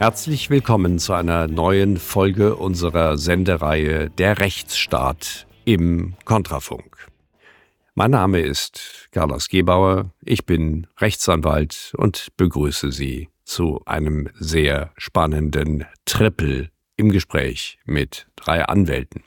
Herzlich willkommen zu einer neuen Folge unserer Sendereihe Der Rechtsstaat im Kontrafunk. Mein Name ist Carlos Gebauer, ich bin Rechtsanwalt und begrüße Sie zu einem sehr spannenden Triple im Gespräch mit drei Anwälten.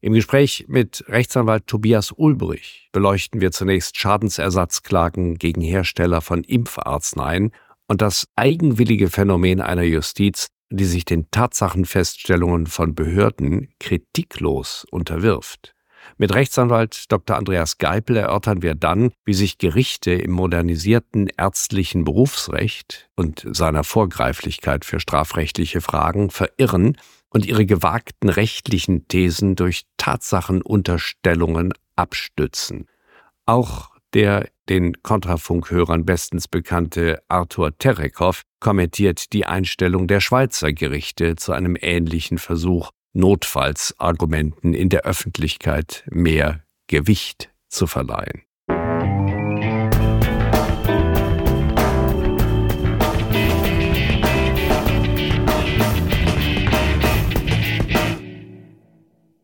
Im Gespräch mit Rechtsanwalt Tobias Ulbrich beleuchten wir zunächst Schadensersatzklagen gegen Hersteller von Impfarzneien und das eigenwillige Phänomen einer Justiz, die sich den Tatsachenfeststellungen von Behörden kritiklos unterwirft. Mit Rechtsanwalt Dr. Andreas Geipel erörtern wir dann, wie sich Gerichte im modernisierten ärztlichen Berufsrecht und seiner Vorgreiflichkeit für strafrechtliche Fragen verirren und ihre gewagten rechtlichen Thesen durch Tatsachenunterstellungen abstützen. Auch der den Kontrafunkhörern bestens bekannte Arthur Terekow kommentiert die Einstellung der Schweizer Gerichte zu einem ähnlichen Versuch, Notfallsargumenten in der Öffentlichkeit mehr Gewicht zu verleihen.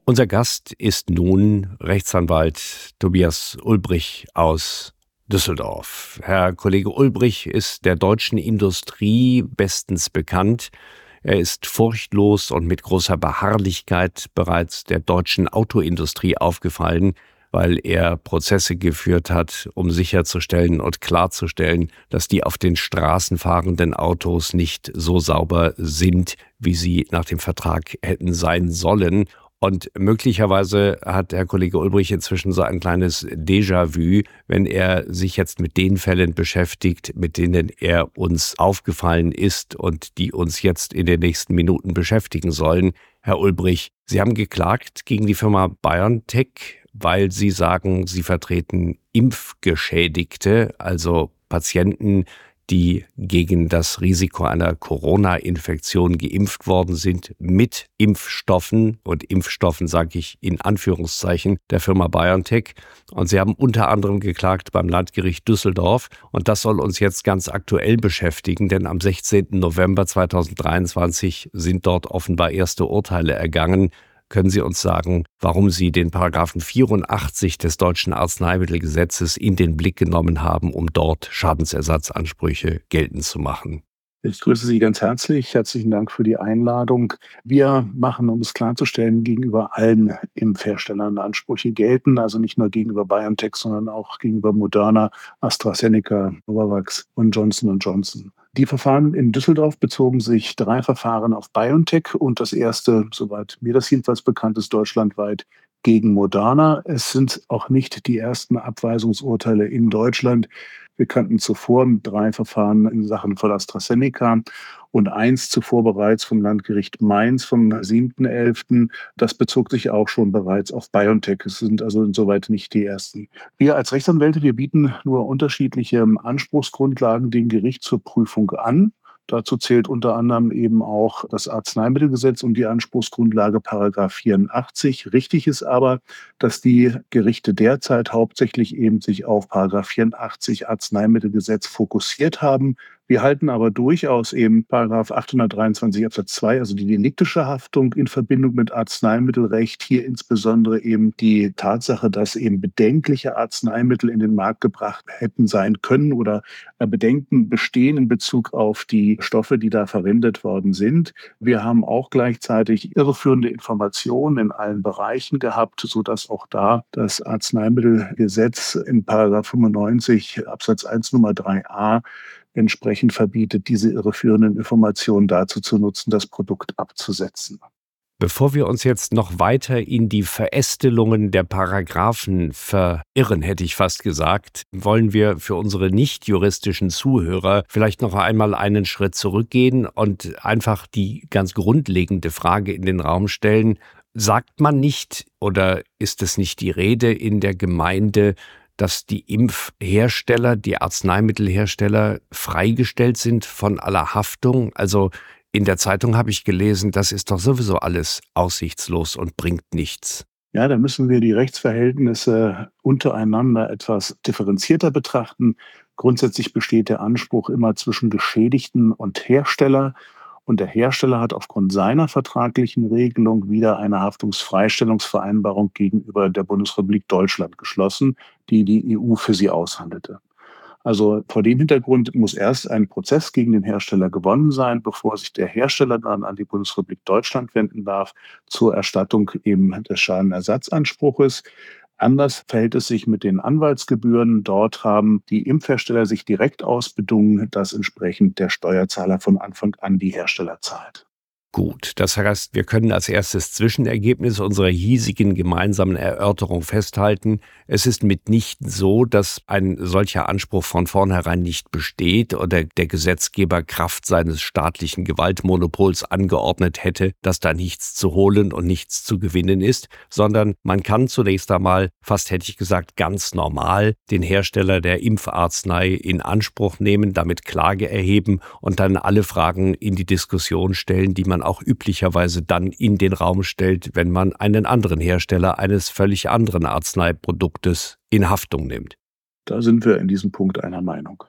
Unser Gast ist nun Rechtsanwalt Tobias Ulbrich aus Düsseldorf. Herr Kollege Ulbrich ist der deutschen Industrie bestens bekannt. Er ist furchtlos und mit großer Beharrlichkeit bereits der deutschen Autoindustrie aufgefallen, weil er Prozesse geführt hat, um sicherzustellen und klarzustellen, dass die auf den Straßen fahrenden Autos nicht so sauber sind, wie sie nach dem Vertrag hätten sein sollen und möglicherweise hat Herr Kollege Ulbrich inzwischen so ein kleines Déjà-vu, wenn er sich jetzt mit den Fällen beschäftigt, mit denen er uns aufgefallen ist und die uns jetzt in den nächsten Minuten beschäftigen sollen. Herr Ulbrich, Sie haben geklagt gegen die Firma BioNTech, weil Sie sagen, Sie vertreten Impfgeschädigte, also Patienten, die gegen das Risiko einer Corona-Infektion geimpft worden sind mit Impfstoffen und Impfstoffen sage ich in Anführungszeichen der Firma BioNTech. Und sie haben unter anderem geklagt beim Landgericht Düsseldorf. Und das soll uns jetzt ganz aktuell beschäftigen, denn am 16. November 2023 sind dort offenbar erste Urteile ergangen können Sie uns sagen, warum Sie den Paragraphen 84 des deutschen Arzneimittelgesetzes in den Blick genommen haben, um dort Schadensersatzansprüche geltend zu machen? Ich grüße Sie ganz herzlich. Herzlichen Dank für die Einladung. Wir machen, um es klarzustellen, gegenüber allen Impfherstellern Ansprüche gelten, also nicht nur gegenüber BioNTech, sondern auch gegenüber Moderna, AstraZeneca, Novavax und Johnson Johnson. Die Verfahren in Düsseldorf bezogen sich drei Verfahren auf BioNTech und das erste, soweit mir das jedenfalls bekannt ist, deutschlandweit gegen Moderna. Es sind auch nicht die ersten Abweisungsurteile in Deutschland. Wir kannten zuvor drei Verfahren in Sachen von AstraZeneca und eins zuvor bereits vom Landgericht Mainz vom 7.11. Das bezog sich auch schon bereits auf BioNTech. Es sind also insoweit nicht die ersten. Wir als Rechtsanwälte, wir bieten nur unterschiedliche Anspruchsgrundlagen dem Gericht zur Prüfung an. Dazu zählt unter anderem eben auch das Arzneimittelgesetz und die Anspruchsgrundlage Paragraph 84. Richtig ist aber, dass die Gerichte derzeit hauptsächlich eben sich auf Paragraph 84 Arzneimittelgesetz fokussiert haben. Wir halten aber durchaus eben Paragraph 823 Absatz 2, also die deliktische Haftung in Verbindung mit Arzneimittelrecht, hier insbesondere eben die Tatsache, dass eben bedenkliche Arzneimittel in den Markt gebracht hätten sein können oder Bedenken bestehen in Bezug auf die Stoffe, die da verwendet worden sind. Wir haben auch gleichzeitig irreführende Informationen in allen Bereichen gehabt, sodass auch da das Arzneimittelgesetz in Paragraph 95 Absatz 1 Nummer 3a entsprechend verbietet, diese irreführenden Informationen dazu zu nutzen, das Produkt abzusetzen. Bevor wir uns jetzt noch weiter in die Verästelungen der Paragraphen verirren, hätte ich fast gesagt, wollen wir für unsere nicht juristischen Zuhörer vielleicht noch einmal einen Schritt zurückgehen und einfach die ganz grundlegende Frage in den Raum stellen. Sagt man nicht oder ist es nicht die Rede in der Gemeinde, dass die Impfhersteller, die Arzneimittelhersteller freigestellt sind von aller Haftung. Also in der Zeitung habe ich gelesen, das ist doch sowieso alles aussichtslos und bringt nichts. Ja, da müssen wir die Rechtsverhältnisse untereinander etwas differenzierter betrachten. Grundsätzlich besteht der Anspruch immer zwischen Geschädigten und Hersteller. Und der Hersteller hat aufgrund seiner vertraglichen Regelung wieder eine Haftungsfreistellungsvereinbarung gegenüber der Bundesrepublik Deutschland geschlossen, die die EU für sie aushandelte. Also vor dem Hintergrund muss erst ein Prozess gegen den Hersteller gewonnen sein, bevor sich der Hersteller dann an die Bundesrepublik Deutschland wenden darf zur Erstattung eben des Schadenersatzanspruches. Anders verhält es sich mit den Anwaltsgebühren. Dort haben die Impfhersteller sich direkt ausbedungen, dass entsprechend der Steuerzahler von Anfang an die Hersteller zahlt. Gut, das heißt, wir können als erstes Zwischenergebnis unserer hiesigen gemeinsamen Erörterung festhalten, es ist mitnichten so, dass ein solcher Anspruch von vornherein nicht besteht oder der Gesetzgeber Kraft seines staatlichen Gewaltmonopols angeordnet hätte, dass da nichts zu holen und nichts zu gewinnen ist, sondern man kann zunächst einmal, fast hätte ich gesagt, ganz normal den Hersteller der Impfarznei in Anspruch nehmen, damit Klage erheben und dann alle Fragen in die Diskussion stellen, die man auch üblicherweise dann in den Raum stellt, wenn man einen anderen Hersteller eines völlig anderen Arzneiproduktes in Haftung nimmt. Da sind wir in diesem Punkt einer Meinung.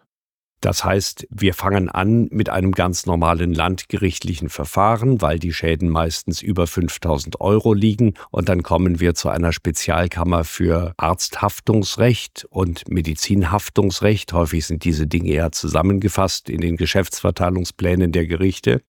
Das heißt, wir fangen an mit einem ganz normalen landgerichtlichen Verfahren, weil die Schäden meistens über 5000 Euro liegen. Und dann kommen wir zu einer Spezialkammer für Arzthaftungsrecht und Medizinhaftungsrecht. Häufig sind diese Dinge eher zusammengefasst in den Geschäftsverteilungsplänen der Gerichte.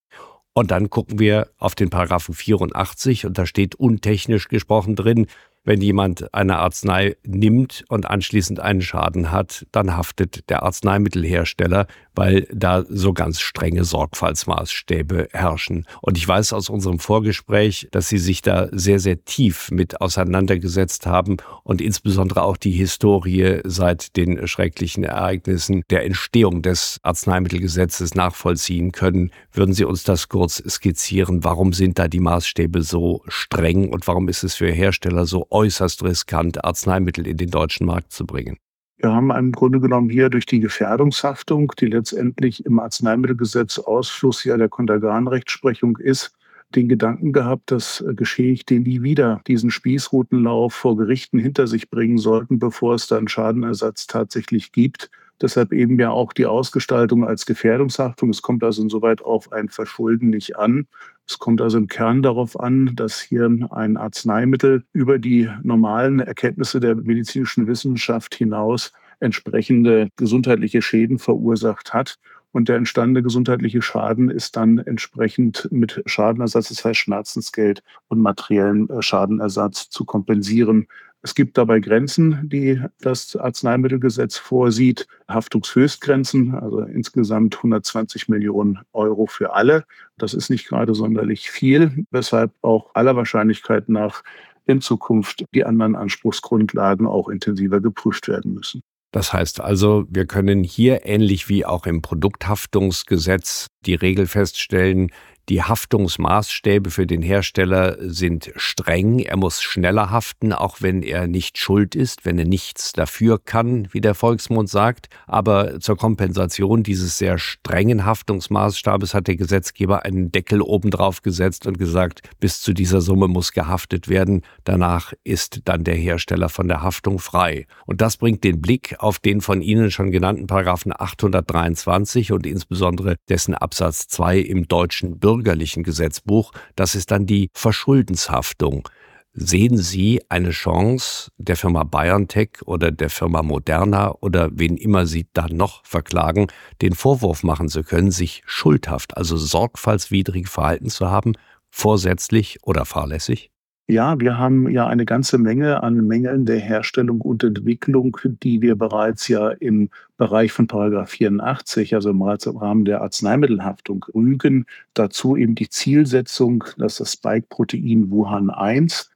Und dann gucken wir auf den Paragraphen 84 und da steht untechnisch gesprochen drin, wenn jemand eine Arznei nimmt und anschließend einen Schaden hat, dann haftet der Arzneimittelhersteller, weil da so ganz strenge Sorgfaltsmaßstäbe herrschen. Und ich weiß aus unserem Vorgespräch, dass Sie sich da sehr, sehr tief mit auseinandergesetzt haben und insbesondere auch die Historie seit den schrecklichen Ereignissen der Entstehung des Arzneimittelgesetzes nachvollziehen können. Würden Sie uns das kurz skizzieren? Warum sind da die Maßstäbe so streng und warum ist es für Hersteller so äußerst riskant, Arzneimittel in den deutschen Markt zu bringen. Wir haben im Grunde genommen hier durch die Gefährdungshaftung, die letztendlich im Arzneimittelgesetz Ausfluss ja der Kontergan-Rechtsprechung ist, den Gedanken gehabt, dass Geschädigte nie wieder diesen Spießrutenlauf vor Gerichten hinter sich bringen sollten, bevor es dann Schadenersatz tatsächlich gibt. Deshalb eben ja auch die Ausgestaltung als Gefährdungshaftung. Es kommt also insoweit auf ein Verschulden nicht an. Es kommt also im Kern darauf an, dass hier ein Arzneimittel über die normalen Erkenntnisse der medizinischen Wissenschaft hinaus entsprechende gesundheitliche Schäden verursacht hat. Und der entstandene gesundheitliche Schaden ist dann entsprechend mit Schadenersatz, das heißt Schmerzensgeld und materiellen äh, Schadenersatz zu kompensieren. Es gibt dabei Grenzen, die das Arzneimittelgesetz vorsieht, Haftungshöchstgrenzen, also insgesamt 120 Millionen Euro für alle. Das ist nicht gerade sonderlich viel, weshalb auch aller Wahrscheinlichkeit nach in Zukunft die anderen Anspruchsgrundlagen auch intensiver geprüft werden müssen. Das heißt also, wir können hier ähnlich wie auch im Produkthaftungsgesetz die Regel feststellen, Die Haftungsmaßstäbe für den Hersteller sind streng. Er muss schneller haften, auch wenn er nicht schuld ist, wenn er nichts dafür kann, wie der Volksmund sagt. Aber zur Kompensation dieses sehr strengen Haftungsmaßstabes hat der Gesetzgeber einen Deckel obendrauf gesetzt und gesagt, bis zu dieser Summe muss gehaftet werden. Danach ist dann der Hersteller von der Haftung frei. Und das bringt den Blick auf den von Ihnen schon genannten Paragraphen 823 und insbesondere dessen Absatz 2 im deutschen Bürger bürgerlichen Gesetzbuch, das ist dann die Verschuldenshaftung. Sehen Sie eine Chance der Firma BioNTech oder der Firma Moderna oder wen immer Sie da noch verklagen, den Vorwurf machen zu können, sich schuldhaft, also sorgfaltswidrig verhalten zu haben, vorsätzlich oder fahrlässig? Ja, wir haben ja eine ganze Menge an Mängeln der Herstellung und Entwicklung, die wir bereits ja im Bereich von Paragraph 84, also im Rahmen der Arzneimittelhaftung, rügen. Dazu eben die Zielsetzung, dass das Spike-Protein Wuhan 1,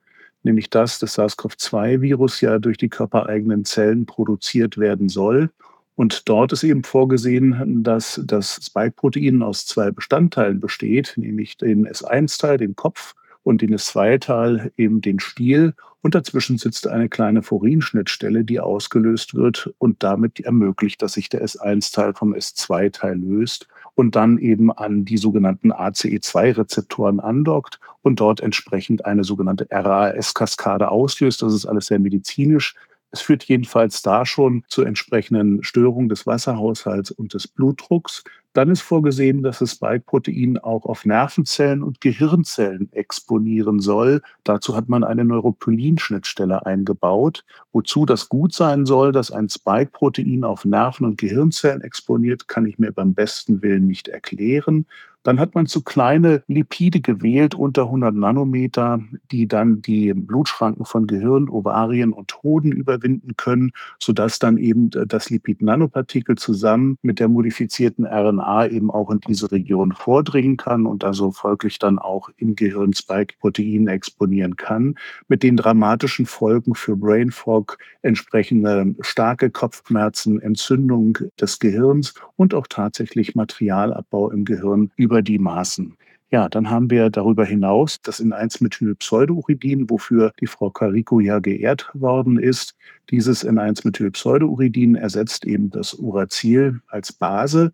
nämlich das des SARS-CoV-2-Virus, ja durch die körpereigenen Zellen produziert werden soll. Und dort ist eben vorgesehen, dass das Spike-Protein aus zwei Bestandteilen besteht, nämlich den S1-Teil, den Kopf, und in S2-Tal eben den Stiel. Und dazwischen sitzt eine kleine Furinschnittstelle, die ausgelöst wird und damit ermöglicht, dass sich der S1-Teil vom S2-Teil löst und dann eben an die sogenannten ACE2-Rezeptoren andockt und dort entsprechend eine sogenannte RAS-Kaskade auslöst. Das ist alles sehr medizinisch. Es führt jedenfalls da schon zu entsprechenden Störungen des Wasserhaushalts und des Blutdrucks. Dann ist vorgesehen, dass das Spike-Protein auch auf Nervenzellen und Gehirnzellen exponieren soll. Dazu hat man eine Neuropilin-Schnittstelle eingebaut, wozu das gut sein soll, dass ein Spike-Protein auf Nerven- und Gehirnzellen exponiert, kann ich mir beim besten Willen nicht erklären. Dann hat man zu kleine Lipide gewählt unter 100 Nanometer, die dann die Blutschranken von Gehirn, Ovarien und Hoden überwinden können, sodass dann eben das Lipid-Nanopartikel zusammen mit der modifizierten RNA eben auch in diese Region vordringen kann und also folglich dann auch im Gehirn Spike-Protein exponieren kann, mit den dramatischen Folgen für Brain Fog, entsprechende starke Kopfschmerzen, Entzündung des Gehirns und auch tatsächlich Materialabbau im Gehirn über die Maßen. Ja, dann haben wir darüber hinaus das in 1-Methyl-Pseudouridin, wofür die Frau Carico ja geehrt worden ist. Dieses in 1-Methyl-Pseudouridin ersetzt eben das Uracil als Base.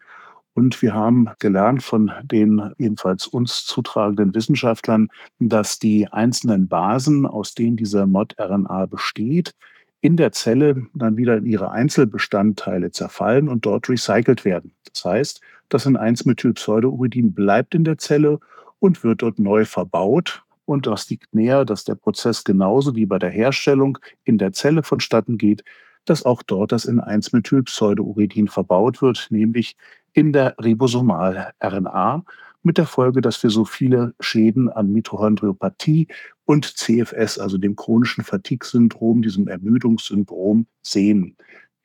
Und wir haben gelernt von den jedenfalls uns zutragenden Wissenschaftlern, dass die einzelnen Basen, aus denen dieser Mod-RNA besteht, in der Zelle dann wieder in ihre Einzelbestandteile zerfallen und dort recycelt werden. Das heißt, das in 1-Methylpseudouridin bleibt in der Zelle und wird dort neu verbaut. Und das liegt näher, dass der Prozess genauso wie bei der Herstellung in der Zelle vonstatten geht, dass auch dort das in 1-Methylpseudouridin verbaut wird, nämlich in der Ribosomal-RNA, mit der Folge, dass wir so viele Schäden an Mitochondriopathie und CFS, also dem chronischen Fatigue-Syndrom, diesem Ermüdungssyndrom, sehen.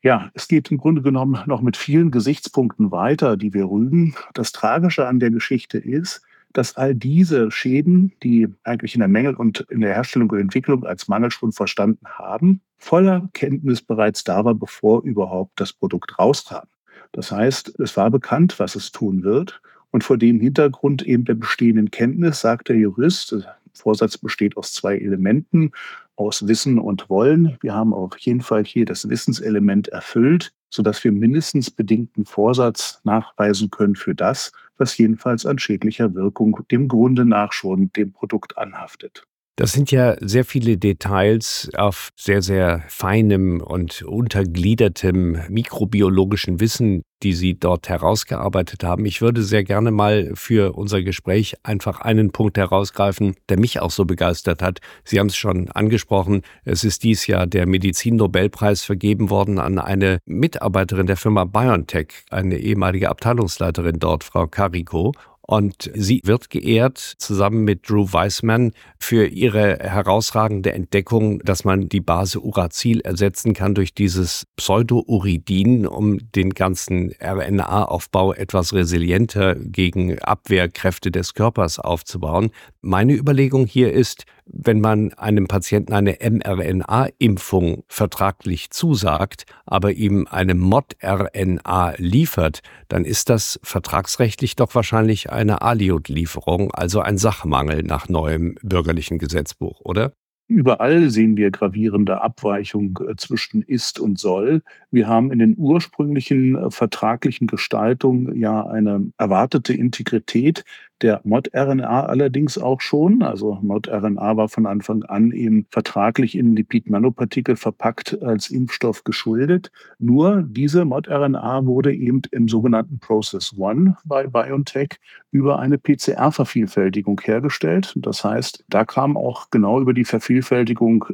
Ja, es geht im Grunde genommen noch mit vielen Gesichtspunkten weiter, die wir rügen. Das Tragische an der Geschichte ist, dass all diese Schäden, die eigentlich in der Mängel und in der Herstellung und Entwicklung als Mangel schon verstanden haben, voller Kenntnis bereits da war, bevor überhaupt das Produkt rauskam. Das heißt, es war bekannt, was es tun wird. Und vor dem Hintergrund eben der bestehenden Kenntnis sagt der Jurist, Vorsatz besteht aus zwei Elementen, aus Wissen und Wollen. Wir haben auf jeden Fall hier das Wissenselement erfüllt, sodass wir mindestens bedingten Vorsatz nachweisen können für das, was jedenfalls an schädlicher Wirkung dem Grunde nach schon dem Produkt anhaftet. Das sind ja sehr viele Details auf sehr, sehr feinem und untergliedertem mikrobiologischen Wissen, die Sie dort herausgearbeitet haben. Ich würde sehr gerne mal für unser Gespräch einfach einen Punkt herausgreifen, der mich auch so begeistert hat. Sie haben es schon angesprochen. Es ist dies Jahr der Medizin-Nobelpreis vergeben worden an eine Mitarbeiterin der Firma BioNTech, eine ehemalige Abteilungsleiterin dort, Frau Carico. Und sie wird geehrt zusammen mit Drew Weissman für ihre herausragende Entdeckung, dass man die Base Uracil ersetzen kann durch dieses Pseudouridin, um den ganzen RNA-Aufbau etwas resilienter gegen Abwehrkräfte des Körpers aufzubauen. Meine Überlegung hier ist, wenn man einem Patienten eine mRNA-Impfung vertraglich zusagt, aber ihm eine Mod-RNA liefert, dann ist das vertragsrechtlich doch wahrscheinlich eine Aliot-Lieferung, also ein Sachmangel nach neuem bürgerlichen Gesetzbuch, oder? Überall sehen wir gravierende Abweichung äh, zwischen ist und soll. Wir haben in den ursprünglichen äh, vertraglichen Gestaltungen ja eine erwartete Integrität der Mod-RNA allerdings auch schon. Also Mod-RNA war von Anfang an eben vertraglich in Lipid-Nanopartikel verpackt als Impfstoff geschuldet. Nur diese Mod-RNA wurde eben im sogenannten Process One bei BioNTech über eine PCR-Vervielfältigung hergestellt. Das heißt, da kam auch genau über die Vervielfältigung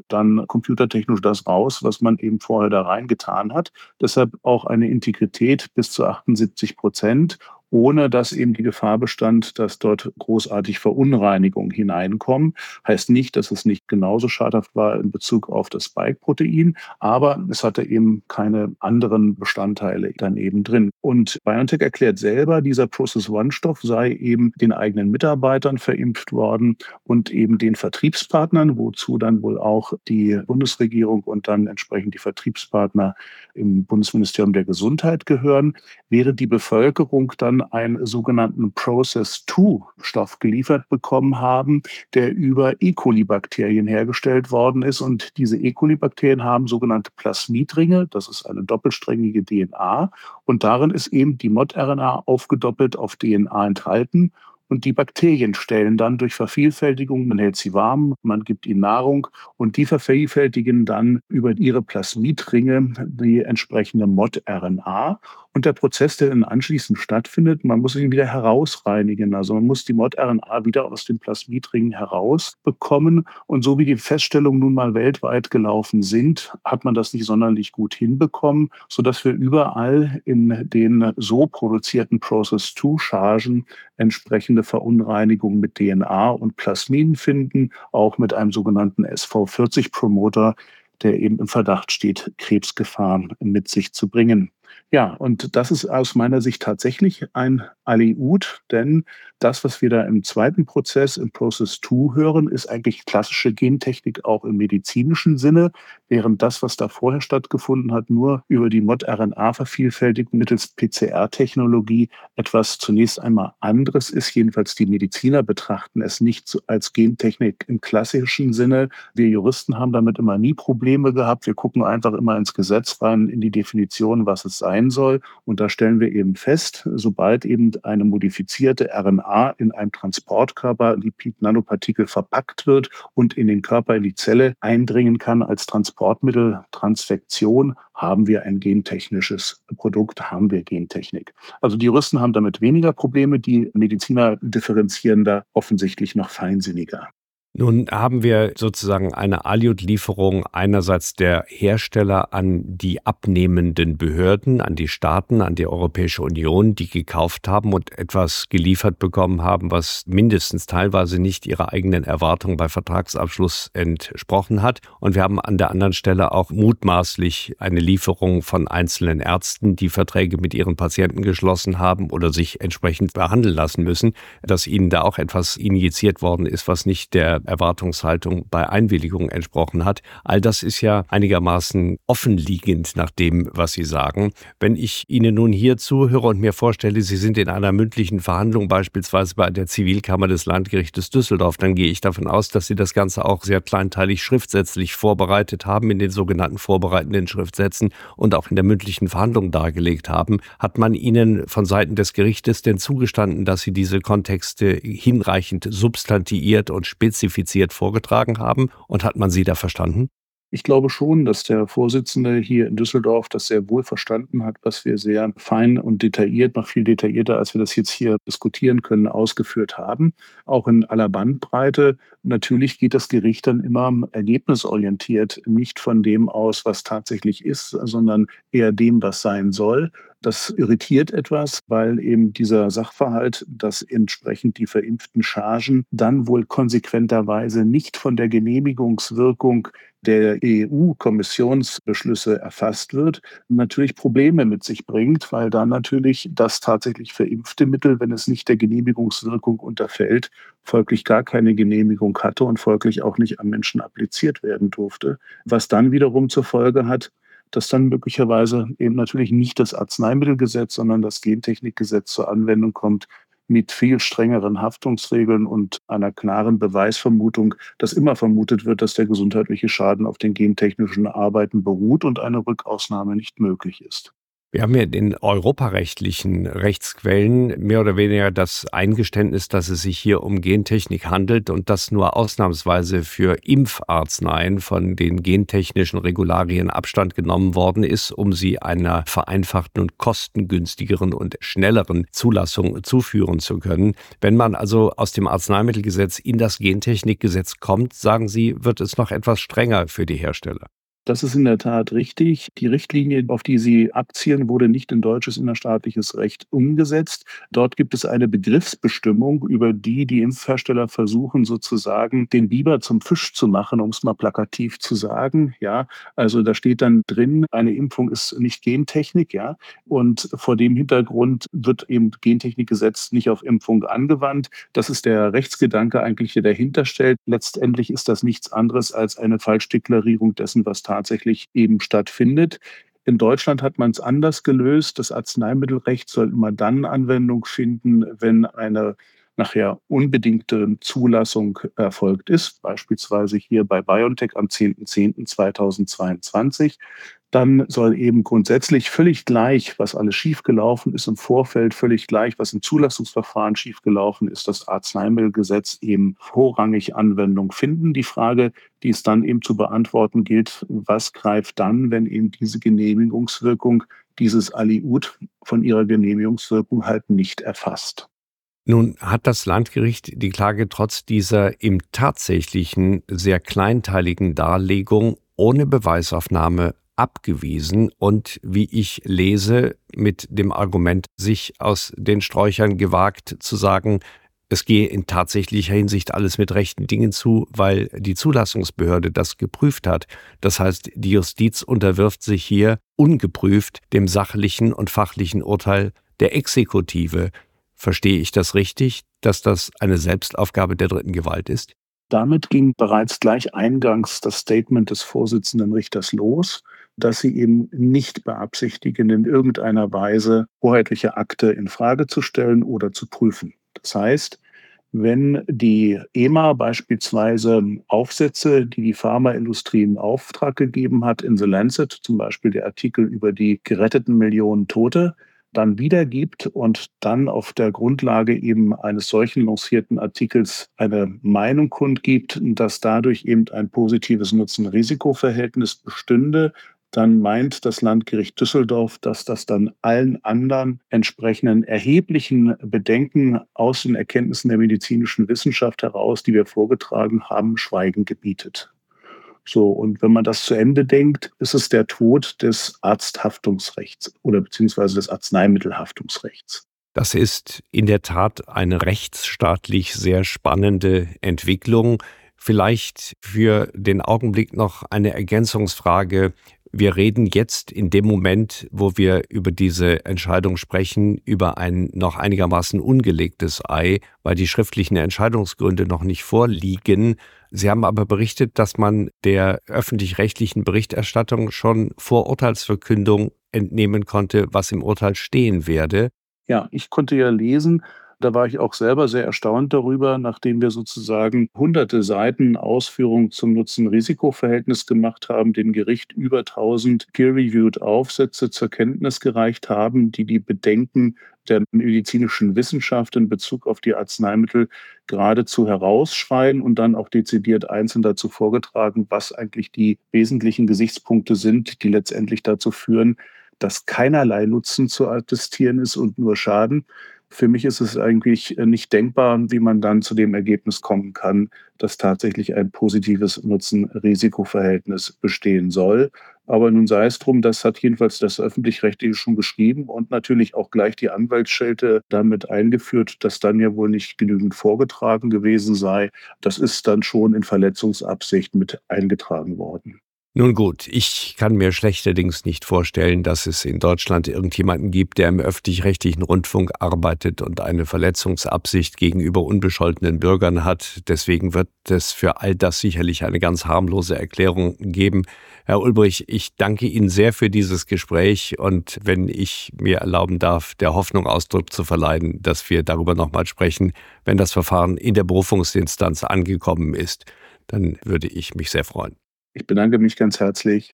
dann computertechnisch das raus, was man eben vorher da reingetan hat. Deshalb auch eine Integrität bis zu 78 Prozent ohne dass eben die Gefahr bestand, dass dort großartig Verunreinigungen hineinkommen. Heißt nicht, dass es nicht genauso schadhaft war in Bezug auf das Spike-Protein, aber es hatte eben keine anderen Bestandteile dann eben drin. Und BioNTech erklärt selber, dieser Process-One-Stoff sei eben den eigenen Mitarbeitern verimpft worden und eben den Vertriebspartnern, wozu dann wohl auch die Bundesregierung und dann entsprechend die Vertriebspartner im Bundesministerium der Gesundheit gehören, während die Bevölkerung dann dann einen sogenannten Process-2-Stoff geliefert bekommen haben, der über E. coli-Bakterien hergestellt worden ist. Und diese E. coli-Bakterien haben sogenannte Plasmidringe, das ist eine doppelsträngige DNA. Und darin ist eben die Mod-RNA aufgedoppelt auf DNA enthalten. Und die Bakterien stellen dann durch Vervielfältigung, man hält sie warm, man gibt ihnen Nahrung und die vervielfältigen dann über ihre Plasmidringe die entsprechende Mod-RNA. Und der Prozess, der dann anschließend stattfindet, man muss ihn wieder herausreinigen. Also man muss die Mod-RNA wieder aus dem Plasmidring herausbekommen. Und so wie die Feststellungen nun mal weltweit gelaufen sind, hat man das nicht sonderlich gut hinbekommen, sodass wir überall in den so produzierten Process-2-Chargen entsprechende Verunreinigungen mit DNA und Plasmin finden, auch mit einem sogenannten SV40-Promoter, der eben im Verdacht steht, Krebsgefahren mit sich zu bringen. Ja, und das ist aus meiner Sicht tatsächlich ein Aliud, denn das, was wir da im zweiten Prozess, im Process 2 hören, ist eigentlich klassische Gentechnik auch im medizinischen Sinne, während das, was da vorher stattgefunden hat, nur über die Mod-RNA-Vervielfältigung mittels PCR-Technologie etwas zunächst einmal anderes ist. Jedenfalls die Mediziner betrachten es nicht als Gentechnik im klassischen Sinne. Wir Juristen haben damit immer nie Probleme gehabt. Wir gucken einfach immer ins Gesetz rein, in die Definition, was es sein soll. Und da stellen wir eben fest, sobald eben eine modifizierte RNA in einem Transportkörper Lipid-Nanopartikel verpackt wird und in den Körper, in die Zelle eindringen kann als Transportmittel, Transfektion, haben wir ein gentechnisches Produkt, haben wir Gentechnik. Also die Juristen haben damit weniger Probleme, die Mediziner differenzieren da offensichtlich noch feinsinniger. Nun haben wir sozusagen eine Aliud-Lieferung einerseits der Hersteller an die abnehmenden Behörden, an die Staaten, an die Europäische Union, die gekauft haben und etwas geliefert bekommen haben, was mindestens teilweise nicht ihrer eigenen Erwartung bei Vertragsabschluss entsprochen hat. Und wir haben an der anderen Stelle auch mutmaßlich eine Lieferung von einzelnen Ärzten, die Verträge mit ihren Patienten geschlossen haben oder sich entsprechend behandeln lassen müssen, dass ihnen da auch etwas injiziert worden ist, was nicht der Erwartungshaltung bei Einwilligung entsprochen hat. All das ist ja einigermaßen offenliegend nach dem, was Sie sagen. Wenn ich Ihnen nun hier zuhöre und mir vorstelle, Sie sind in einer mündlichen Verhandlung beispielsweise bei der Zivilkammer des Landgerichtes Düsseldorf, dann gehe ich davon aus, dass Sie das Ganze auch sehr kleinteilig schriftsätzlich vorbereitet haben in den sogenannten vorbereitenden Schriftsätzen und auch in der mündlichen Verhandlung dargelegt haben. Hat man Ihnen von Seiten des Gerichtes denn zugestanden, dass Sie diese Kontexte hinreichend substantiiert und spezifiziert qualifiziert vorgetragen haben? Und hat man Sie da verstanden? Ich glaube schon, dass der Vorsitzende hier in Düsseldorf das sehr wohl verstanden hat, was wir sehr fein und detailliert, noch viel detaillierter, als wir das jetzt hier diskutieren können, ausgeführt haben. Auch in aller Bandbreite. Natürlich geht das Gericht dann immer ergebnisorientiert, nicht von dem aus, was tatsächlich ist, sondern eher dem, was sein soll. Das irritiert etwas, weil eben dieser Sachverhalt, dass entsprechend die verimpften Chargen dann wohl konsequenterweise nicht von der Genehmigungswirkung der EU-Kommissionsbeschlüsse erfasst wird, natürlich Probleme mit sich bringt, weil dann natürlich das tatsächlich verimpfte Mittel, wenn es nicht der Genehmigungswirkung unterfällt, folglich gar keine Genehmigung hatte und folglich auch nicht am Menschen appliziert werden durfte, was dann wiederum zur Folge hat, dass dann möglicherweise eben natürlich nicht das Arzneimittelgesetz, sondern das Gentechnikgesetz zur Anwendung kommt, mit viel strengeren Haftungsregeln und einer klaren Beweisvermutung, dass immer vermutet wird, dass der gesundheitliche Schaden auf den gentechnischen Arbeiten beruht und eine Rückausnahme nicht möglich ist. Wir haben ja in europarechtlichen Rechtsquellen mehr oder weniger das Eingeständnis, dass es sich hier um Gentechnik handelt und dass nur ausnahmsweise für Impfarzneien von den gentechnischen Regularien Abstand genommen worden ist, um sie einer vereinfachten und kostengünstigeren und schnelleren Zulassung zuführen zu können. Wenn man also aus dem Arzneimittelgesetz in das Gentechnikgesetz kommt, sagen Sie, wird es noch etwas strenger für die Hersteller. Das ist in der Tat richtig. Die Richtlinie, auf die Sie abzielen, wurde nicht in deutsches innerstaatliches Recht umgesetzt. Dort gibt es eine Begriffsbestimmung, über die die Impfhersteller versuchen, sozusagen den Biber zum Fisch zu machen, um es mal plakativ zu sagen. Ja, also da steht dann drin, eine Impfung ist nicht Gentechnik, ja. Und vor dem Hintergrund wird eben Gentechnikgesetz nicht auf Impfung angewandt. Das ist der Rechtsgedanke eigentlich, der dahinter stellt. Letztendlich ist das nichts anderes als eine Falschdeklarierung dessen, was tatsächlich eben stattfindet. In Deutschland hat man es anders gelöst. Das Arzneimittelrecht soll immer dann Anwendung finden, wenn eine nachher unbedingte Zulassung erfolgt ist, beispielsweise hier bei BioNTech am 10.10.2022 dann soll eben grundsätzlich völlig gleich, was alles schiefgelaufen ist im Vorfeld, völlig gleich, was im Zulassungsverfahren schiefgelaufen ist, das Arzneimittelgesetz eben vorrangig Anwendung finden. Die Frage, die es dann eben zu beantworten gilt, was greift dann, wenn eben diese Genehmigungswirkung dieses Aliud von ihrer Genehmigungswirkung halt nicht erfasst. Nun hat das Landgericht die Klage trotz dieser im tatsächlichen sehr kleinteiligen Darlegung ohne Beweisaufnahme abgewiesen und, wie ich lese, mit dem Argument sich aus den Sträuchern gewagt zu sagen, es gehe in tatsächlicher Hinsicht alles mit rechten Dingen zu, weil die Zulassungsbehörde das geprüft hat. Das heißt, die Justiz unterwirft sich hier ungeprüft dem sachlichen und fachlichen Urteil der Exekutive. Verstehe ich das richtig, dass das eine Selbstaufgabe der dritten Gewalt ist? Damit ging bereits gleich eingangs das Statement des Vorsitzenden Richters los dass sie eben nicht beabsichtigen, in irgendeiner Weise hoheitliche Akte in Frage zu stellen oder zu prüfen. Das heißt, wenn die EMA beispielsweise Aufsätze, die die Pharmaindustrie in Auftrag gegeben hat, in The Lancet, zum Beispiel der Artikel über die geretteten Millionen Tote, dann wiedergibt und dann auf der Grundlage eben eines solchen lancierten Artikels eine Meinung kundgibt, dass dadurch eben ein positives Nutzen-Risiko-Verhältnis bestünde, dann meint das Landgericht Düsseldorf, dass das dann allen anderen entsprechenden erheblichen Bedenken aus den Erkenntnissen der medizinischen Wissenschaft heraus, die wir vorgetragen haben, Schweigen gebietet. So, und wenn man das zu Ende denkt, ist es der Tod des Arzthaftungsrechts oder beziehungsweise des Arzneimittelhaftungsrechts. Das ist in der Tat eine rechtsstaatlich sehr spannende Entwicklung. Vielleicht für den Augenblick noch eine Ergänzungsfrage. Wir reden jetzt in dem Moment, wo wir über diese Entscheidung sprechen, über ein noch einigermaßen ungelegtes Ei, weil die schriftlichen Entscheidungsgründe noch nicht vorliegen. Sie haben aber berichtet, dass man der öffentlich-rechtlichen Berichterstattung schon vor Urteilsverkündung entnehmen konnte, was im Urteil stehen werde. Ja, ich konnte ja lesen, da war ich auch selber sehr erstaunt darüber, nachdem wir sozusagen hunderte Seiten Ausführungen zum Nutzen-Risiko-Verhältnis gemacht haben, dem Gericht über 1000 peer-reviewed Aufsätze zur Kenntnis gereicht haben, die die Bedenken der medizinischen Wissenschaft in Bezug auf die Arzneimittel geradezu herausschreien und dann auch dezidiert einzeln dazu vorgetragen, was eigentlich die wesentlichen Gesichtspunkte sind, die letztendlich dazu führen, dass keinerlei Nutzen zu attestieren ist und nur Schaden. Für mich ist es eigentlich äh, nicht denkbar, wie man dann zu dem Ergebnis kommen kann, dass tatsächlich ein positives Nutzen-Risiko-Verhältnis bestehen soll. Aber nun sei es drum, das hat jedenfalls das Öffentlich-Rechtliche schon beschrieben und natürlich auch gleich die Anwaltsschelte damit eingeführt, dass dann ja wohl nicht genügend vorgetragen gewesen sei. Das ist dann schon in Verletzungsabsicht mit eingetragen worden. Nun gut, ich kann mir schlechterdings nicht vorstellen, dass es in Deutschland irgendjemanden gibt, der im öffentlich-rechtlichen Rundfunk arbeitet und eine Verletzungsabsicht gegenüber unbescholtenen Bürgern hat. Deswegen wird es für all das sicherlich eine ganz harmlose Erklärung geben. Herr Ulbrich, ich danke Ihnen sehr für dieses Gespräch und wenn ich mir erlauben darf, der Hoffnung Ausdruck zu verleihen, dass wir darüber nochmal sprechen, wenn das Verfahren in der Berufungsinstanz angekommen ist, dann würde ich mich sehr freuen. Ich bedanke mich ganz herzlich.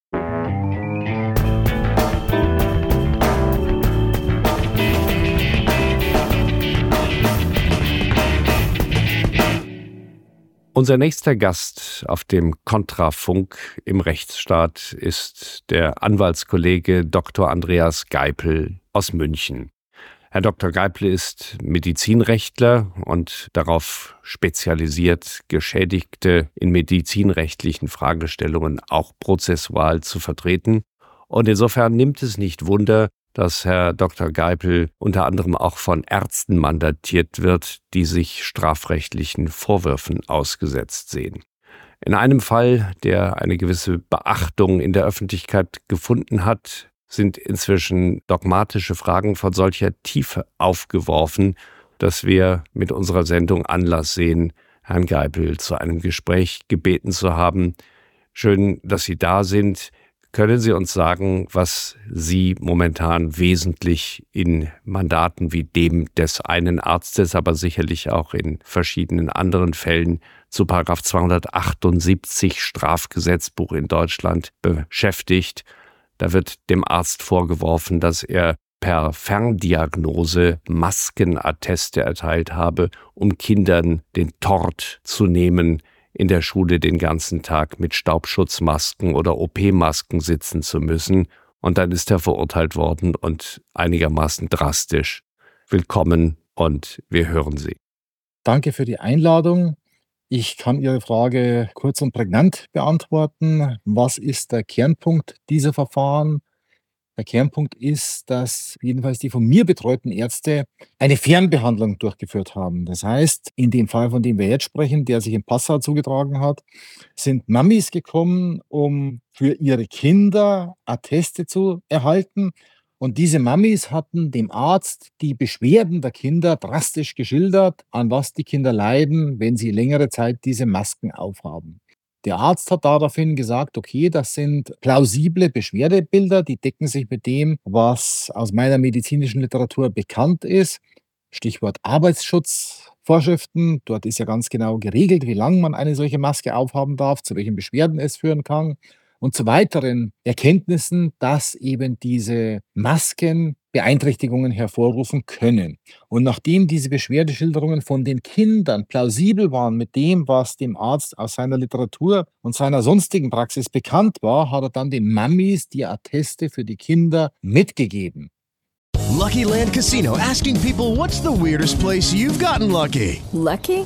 Unser nächster Gast auf dem Kontrafunk im Rechtsstaat ist der Anwaltskollege Dr. Andreas Geipel aus München. Herr Dr. Geiple ist Medizinrechtler und darauf spezialisiert, Geschädigte in medizinrechtlichen Fragestellungen auch prozessual zu vertreten. Und insofern nimmt es nicht Wunder, dass Herr Dr. Geipel unter anderem auch von Ärzten mandatiert wird, die sich strafrechtlichen Vorwürfen ausgesetzt sehen. In einem Fall, der eine gewisse Beachtung in der Öffentlichkeit gefunden hat, sind inzwischen dogmatische Fragen von solcher Tiefe aufgeworfen, dass wir mit unserer Sendung Anlass sehen, Herrn Geipel zu einem Gespräch gebeten zu haben. Schön, dass Sie da sind. Können Sie uns sagen, was Sie momentan wesentlich in Mandaten wie dem des einen Arztes, aber sicherlich auch in verschiedenen anderen Fällen zu 278 Strafgesetzbuch in Deutschland beschäftigt? Da wird dem Arzt vorgeworfen, dass er per Ferndiagnose Maskenatteste erteilt habe, um Kindern den Tort zu nehmen, in der Schule den ganzen Tag mit Staubschutzmasken oder OP-Masken sitzen zu müssen. Und dann ist er verurteilt worden und einigermaßen drastisch. Willkommen und wir hören Sie. Danke für die Einladung. Ich kann Ihre Frage kurz und prägnant beantworten. Was ist der Kernpunkt dieser Verfahren? Der Kernpunkt ist, dass jedenfalls die von mir betreuten Ärzte eine Fernbehandlung durchgeführt haben. Das heißt, in dem Fall, von dem wir jetzt sprechen, der sich in Passau zugetragen hat, sind Mamis gekommen, um für ihre Kinder Atteste zu erhalten und diese Mamis hatten dem Arzt die Beschwerden der Kinder drastisch geschildert, an was die Kinder leiden, wenn sie längere Zeit diese Masken aufhaben. Der Arzt hat daraufhin gesagt, okay, das sind plausible Beschwerdebilder, die decken sich mit dem, was aus meiner medizinischen Literatur bekannt ist. Stichwort Arbeitsschutzvorschriften. Dort ist ja ganz genau geregelt, wie lange man eine solche Maske aufhaben darf, zu welchen Beschwerden es führen kann und zu weiteren Erkenntnissen, dass eben diese Masken Beeinträchtigungen hervorrufen können. Und nachdem diese Beschwerdeschilderungen von den Kindern plausibel waren mit dem, was dem Arzt aus seiner Literatur und seiner sonstigen Praxis bekannt war, hat er dann den Mammis die Atteste für die Kinder mitgegeben. Lucky Land Casino asking people what's the weirdest place you've gotten lucky? Lucky?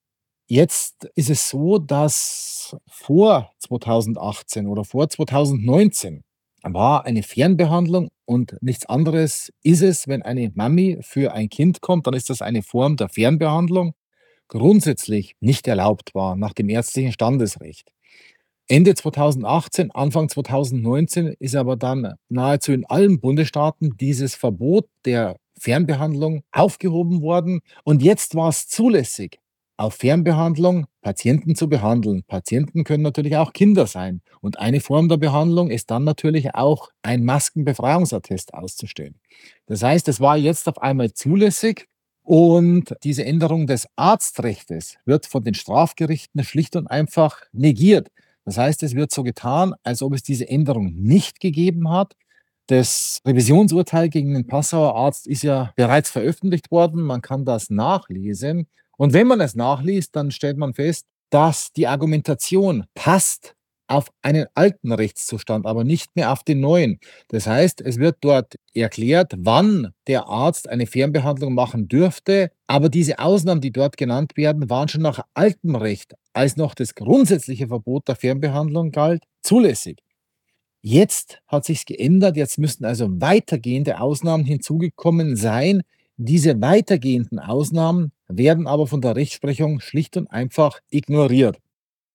Jetzt ist es so, dass vor 2018 oder vor 2019 war eine Fernbehandlung und nichts anderes ist es, wenn eine Mami für ein Kind kommt, dann ist das eine Form der Fernbehandlung, grundsätzlich nicht erlaubt war nach dem ärztlichen Standesrecht. Ende 2018, Anfang 2019 ist aber dann nahezu in allen Bundesstaaten dieses Verbot der Fernbehandlung aufgehoben worden und jetzt war es zulässig, auf Fernbehandlung Patienten zu behandeln. Patienten können natürlich auch Kinder sein. Und eine Form der Behandlung ist dann natürlich auch ein Maskenbefreiungsattest auszustellen. Das heißt, es war jetzt auf einmal zulässig und diese Änderung des Arztrechtes wird von den Strafgerichten schlicht und einfach negiert. Das heißt, es wird so getan, als ob es diese Änderung nicht gegeben hat. Das Revisionsurteil gegen den Passauer Arzt ist ja bereits veröffentlicht worden. Man kann das nachlesen. Und wenn man es nachliest, dann stellt man fest, dass die Argumentation passt auf einen alten Rechtszustand, aber nicht mehr auf den neuen. Das heißt, es wird dort erklärt, wann der Arzt eine Fernbehandlung machen dürfte, aber diese Ausnahmen, die dort genannt werden, waren schon nach altem Recht, als noch das grundsätzliche Verbot der Fernbehandlung galt, zulässig. Jetzt hat sich's geändert, jetzt müssten also weitergehende Ausnahmen hinzugekommen sein. Diese weitergehenden Ausnahmen werden aber von der Rechtsprechung schlicht und einfach ignoriert.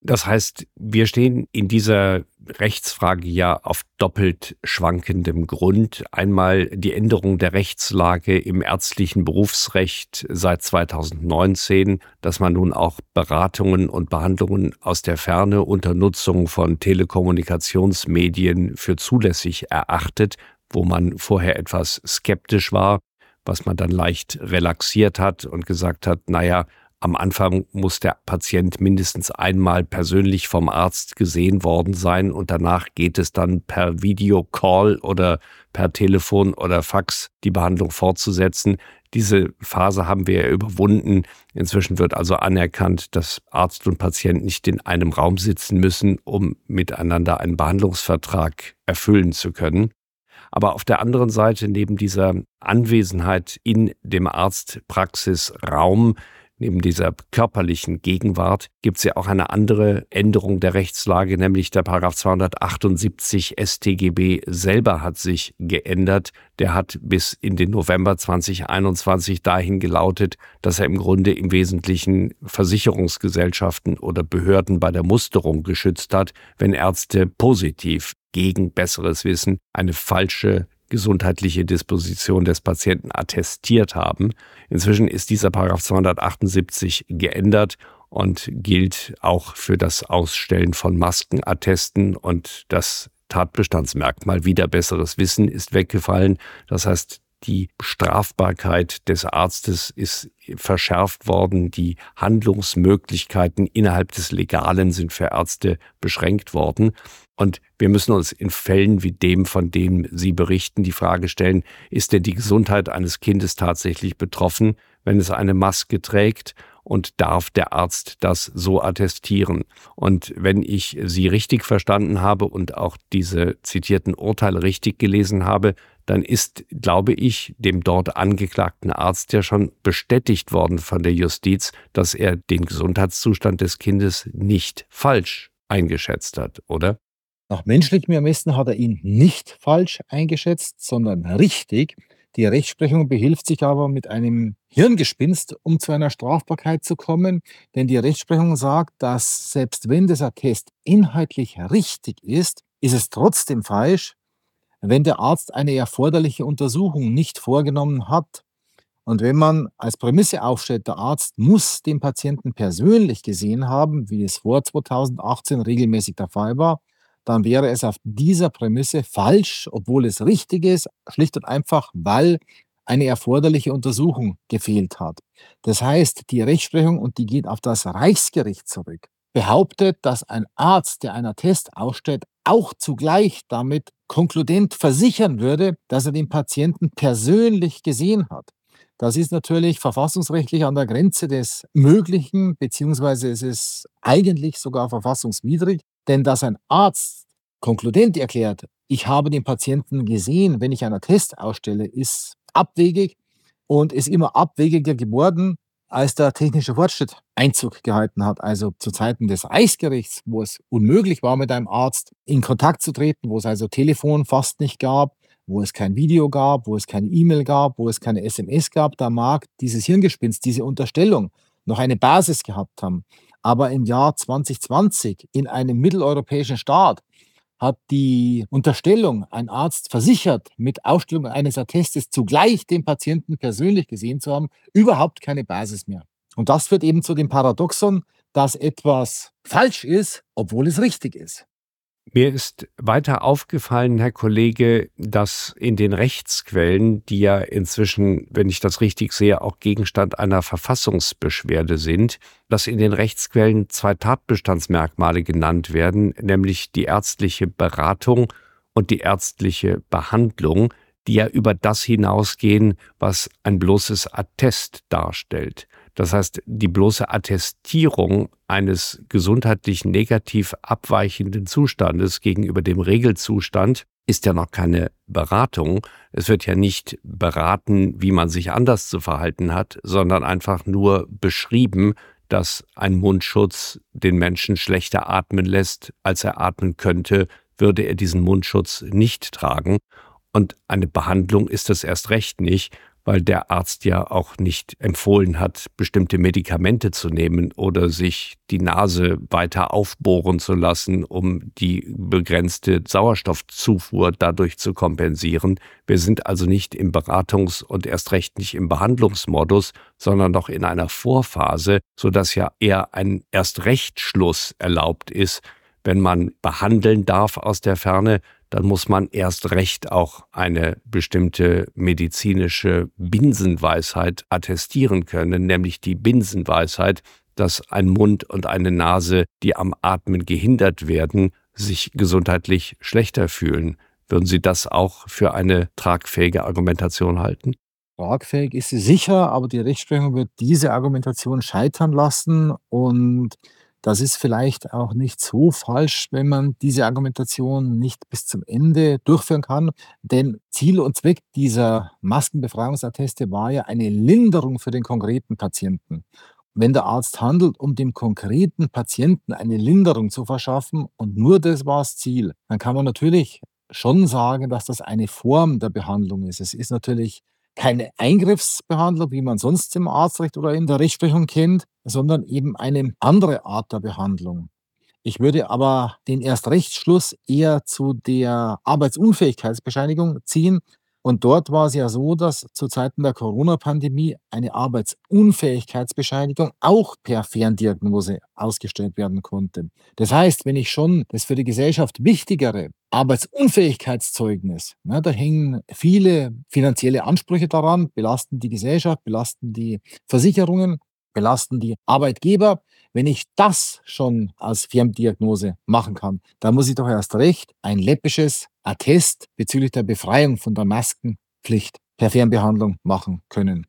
Das heißt, wir stehen in dieser Rechtsfrage ja auf doppelt schwankendem Grund. Einmal die Änderung der Rechtslage im ärztlichen Berufsrecht seit 2019, dass man nun auch Beratungen und Behandlungen aus der Ferne unter Nutzung von Telekommunikationsmedien für zulässig erachtet, wo man vorher etwas skeptisch war, was man dann leicht relaxiert hat und gesagt hat, naja, am Anfang muss der Patient mindestens einmal persönlich vom Arzt gesehen worden sein und danach geht es dann per Videocall oder per Telefon oder Fax die Behandlung fortzusetzen. Diese Phase haben wir ja überwunden. Inzwischen wird also anerkannt, dass Arzt und Patient nicht in einem Raum sitzen müssen, um miteinander einen Behandlungsvertrag erfüllen zu können. Aber auf der anderen Seite, neben dieser Anwesenheit in dem Arztpraxisraum, Neben dieser körperlichen Gegenwart gibt es ja auch eine andere Änderung der Rechtslage, nämlich der Paragraph 278 StGB selber hat sich geändert. Der hat bis in den November 2021 dahin gelautet, dass er im Grunde im Wesentlichen Versicherungsgesellschaften oder Behörden bei der Musterung geschützt hat, wenn Ärzte positiv gegen besseres Wissen eine falsche gesundheitliche Disposition des Patienten attestiert haben. Inzwischen ist dieser Paragraph 278 geändert und gilt auch für das Ausstellen von Maskenattesten und das Tatbestandsmerkmal wieder besseres Wissen ist weggefallen. Das heißt, die Strafbarkeit des Arztes ist verschärft worden. Die Handlungsmöglichkeiten innerhalb des Legalen sind für Ärzte beschränkt worden. Und wir müssen uns in Fällen wie dem, von dem Sie berichten, die Frage stellen, ist denn die Gesundheit eines Kindes tatsächlich betroffen, wenn es eine Maske trägt? Und darf der Arzt das so attestieren? Und wenn ich Sie richtig verstanden habe und auch diese zitierten Urteile richtig gelesen habe, dann ist, glaube ich, dem dort angeklagten Arzt ja schon bestätigt worden von der Justiz, dass er den Gesundheitszustand des Kindes nicht falsch eingeschätzt hat, oder? Nach menschlichem Ermessen hat er ihn nicht falsch eingeschätzt, sondern richtig. Die Rechtsprechung behilft sich aber mit einem Hirngespinst, um zu einer Strafbarkeit zu kommen, denn die Rechtsprechung sagt, dass selbst wenn dieser Test inhaltlich richtig ist, ist es trotzdem falsch, wenn der Arzt eine erforderliche Untersuchung nicht vorgenommen hat. Und wenn man als Prämisse aufstellt, der Arzt muss den Patienten persönlich gesehen haben, wie es vor 2018 regelmäßig der Fall war, dann wäre es auf dieser Prämisse falsch, obwohl es richtig ist, schlicht und einfach, weil eine erforderliche Untersuchung gefehlt hat. Das heißt, die Rechtsprechung, und die geht auf das Reichsgericht zurück, behauptet, dass ein Arzt, der einen Test ausstellt, auch zugleich damit konkludent versichern würde, dass er den Patienten persönlich gesehen hat. Das ist natürlich verfassungsrechtlich an der Grenze des Möglichen, beziehungsweise es ist eigentlich sogar verfassungswidrig, denn dass ein Arzt konkludent erklärt, ich habe den Patienten gesehen, wenn ich einen Test ausstelle, ist abwegig und ist immer abwegiger geworden, als der technische Fortschritt Einzug gehalten hat, also zu Zeiten des Reichsgerichts, wo es unmöglich war, mit einem Arzt in Kontakt zu treten, wo es also Telefon fast nicht gab, wo es kein Video gab, wo es keine E-Mail gab, wo es keine SMS gab, da mag dieses Hirngespinst, diese Unterstellung noch eine Basis gehabt haben. Aber im Jahr 2020 in einem mitteleuropäischen Staat hat die Unterstellung, ein Arzt versichert, mit Ausstellung eines Attestes zugleich den Patienten persönlich gesehen zu haben, überhaupt keine Basis mehr. Und das führt eben zu dem Paradoxon, dass etwas falsch ist, obwohl es richtig ist. Mir ist weiter aufgefallen, Herr Kollege, dass in den Rechtsquellen, die ja inzwischen, wenn ich das richtig sehe, auch Gegenstand einer Verfassungsbeschwerde sind, dass in den Rechtsquellen zwei Tatbestandsmerkmale genannt werden, nämlich die ärztliche Beratung und die ärztliche Behandlung, die ja über das hinausgehen, was ein bloßes Attest darstellt. Das heißt, die bloße Attestierung eines gesundheitlich negativ abweichenden Zustandes gegenüber dem Regelzustand ist ja noch keine Beratung. Es wird ja nicht beraten, wie man sich anders zu verhalten hat, sondern einfach nur beschrieben, dass ein Mundschutz den Menschen schlechter atmen lässt, als er atmen könnte, würde er diesen Mundschutz nicht tragen. Und eine Behandlung ist das erst recht nicht, weil der Arzt ja auch nicht empfohlen hat, bestimmte Medikamente zu nehmen oder sich die Nase weiter aufbohren zu lassen, um die begrenzte Sauerstoffzufuhr dadurch zu kompensieren. Wir sind also nicht im Beratungs- und erst recht nicht im Behandlungsmodus, sondern noch in einer Vorphase, sodass ja eher ein Erstrechtschluss erlaubt ist, wenn man behandeln darf aus der Ferne, dann muss man erst recht auch eine bestimmte medizinische Binsenweisheit attestieren können, nämlich die Binsenweisheit, dass ein Mund und eine Nase, die am Atmen gehindert werden, sich gesundheitlich schlechter fühlen. Würden Sie das auch für eine tragfähige Argumentation halten? Tragfähig ist sie sicher, aber die Rechtsprechung wird diese Argumentation scheitern lassen und das ist vielleicht auch nicht so falsch, wenn man diese Argumentation nicht bis zum Ende durchführen kann, denn Ziel und Zweck dieser Maskenbefreiungsatteste war ja eine Linderung für den konkreten Patienten. Wenn der Arzt handelt, um dem konkreten Patienten eine Linderung zu verschaffen und nur das war das Ziel, dann kann man natürlich schon sagen, dass das eine Form der Behandlung ist. Es ist natürlich keine Eingriffsbehandlung, wie man sonst im Arztrecht oder in der Rechtsprechung kennt, sondern eben eine andere Art der Behandlung. Ich würde aber den Erstrechtsschluss eher zu der Arbeitsunfähigkeitsbescheinigung ziehen, und dort war es ja so, dass zu Zeiten der Corona-Pandemie eine Arbeitsunfähigkeitsbescheinigung auch per Ferndiagnose ausgestellt werden konnte. Das heißt, wenn ich schon das für die Gesellschaft wichtigere Arbeitsunfähigkeitszeugnis, na, da hängen viele finanzielle Ansprüche daran, belasten die Gesellschaft, belasten die Versicherungen, belasten die Arbeitgeber. Wenn ich das schon als Ferndiagnose machen kann, dann muss ich doch erst recht ein läppisches Attest bezüglich der Befreiung von der Maskenpflicht per Fernbehandlung machen können.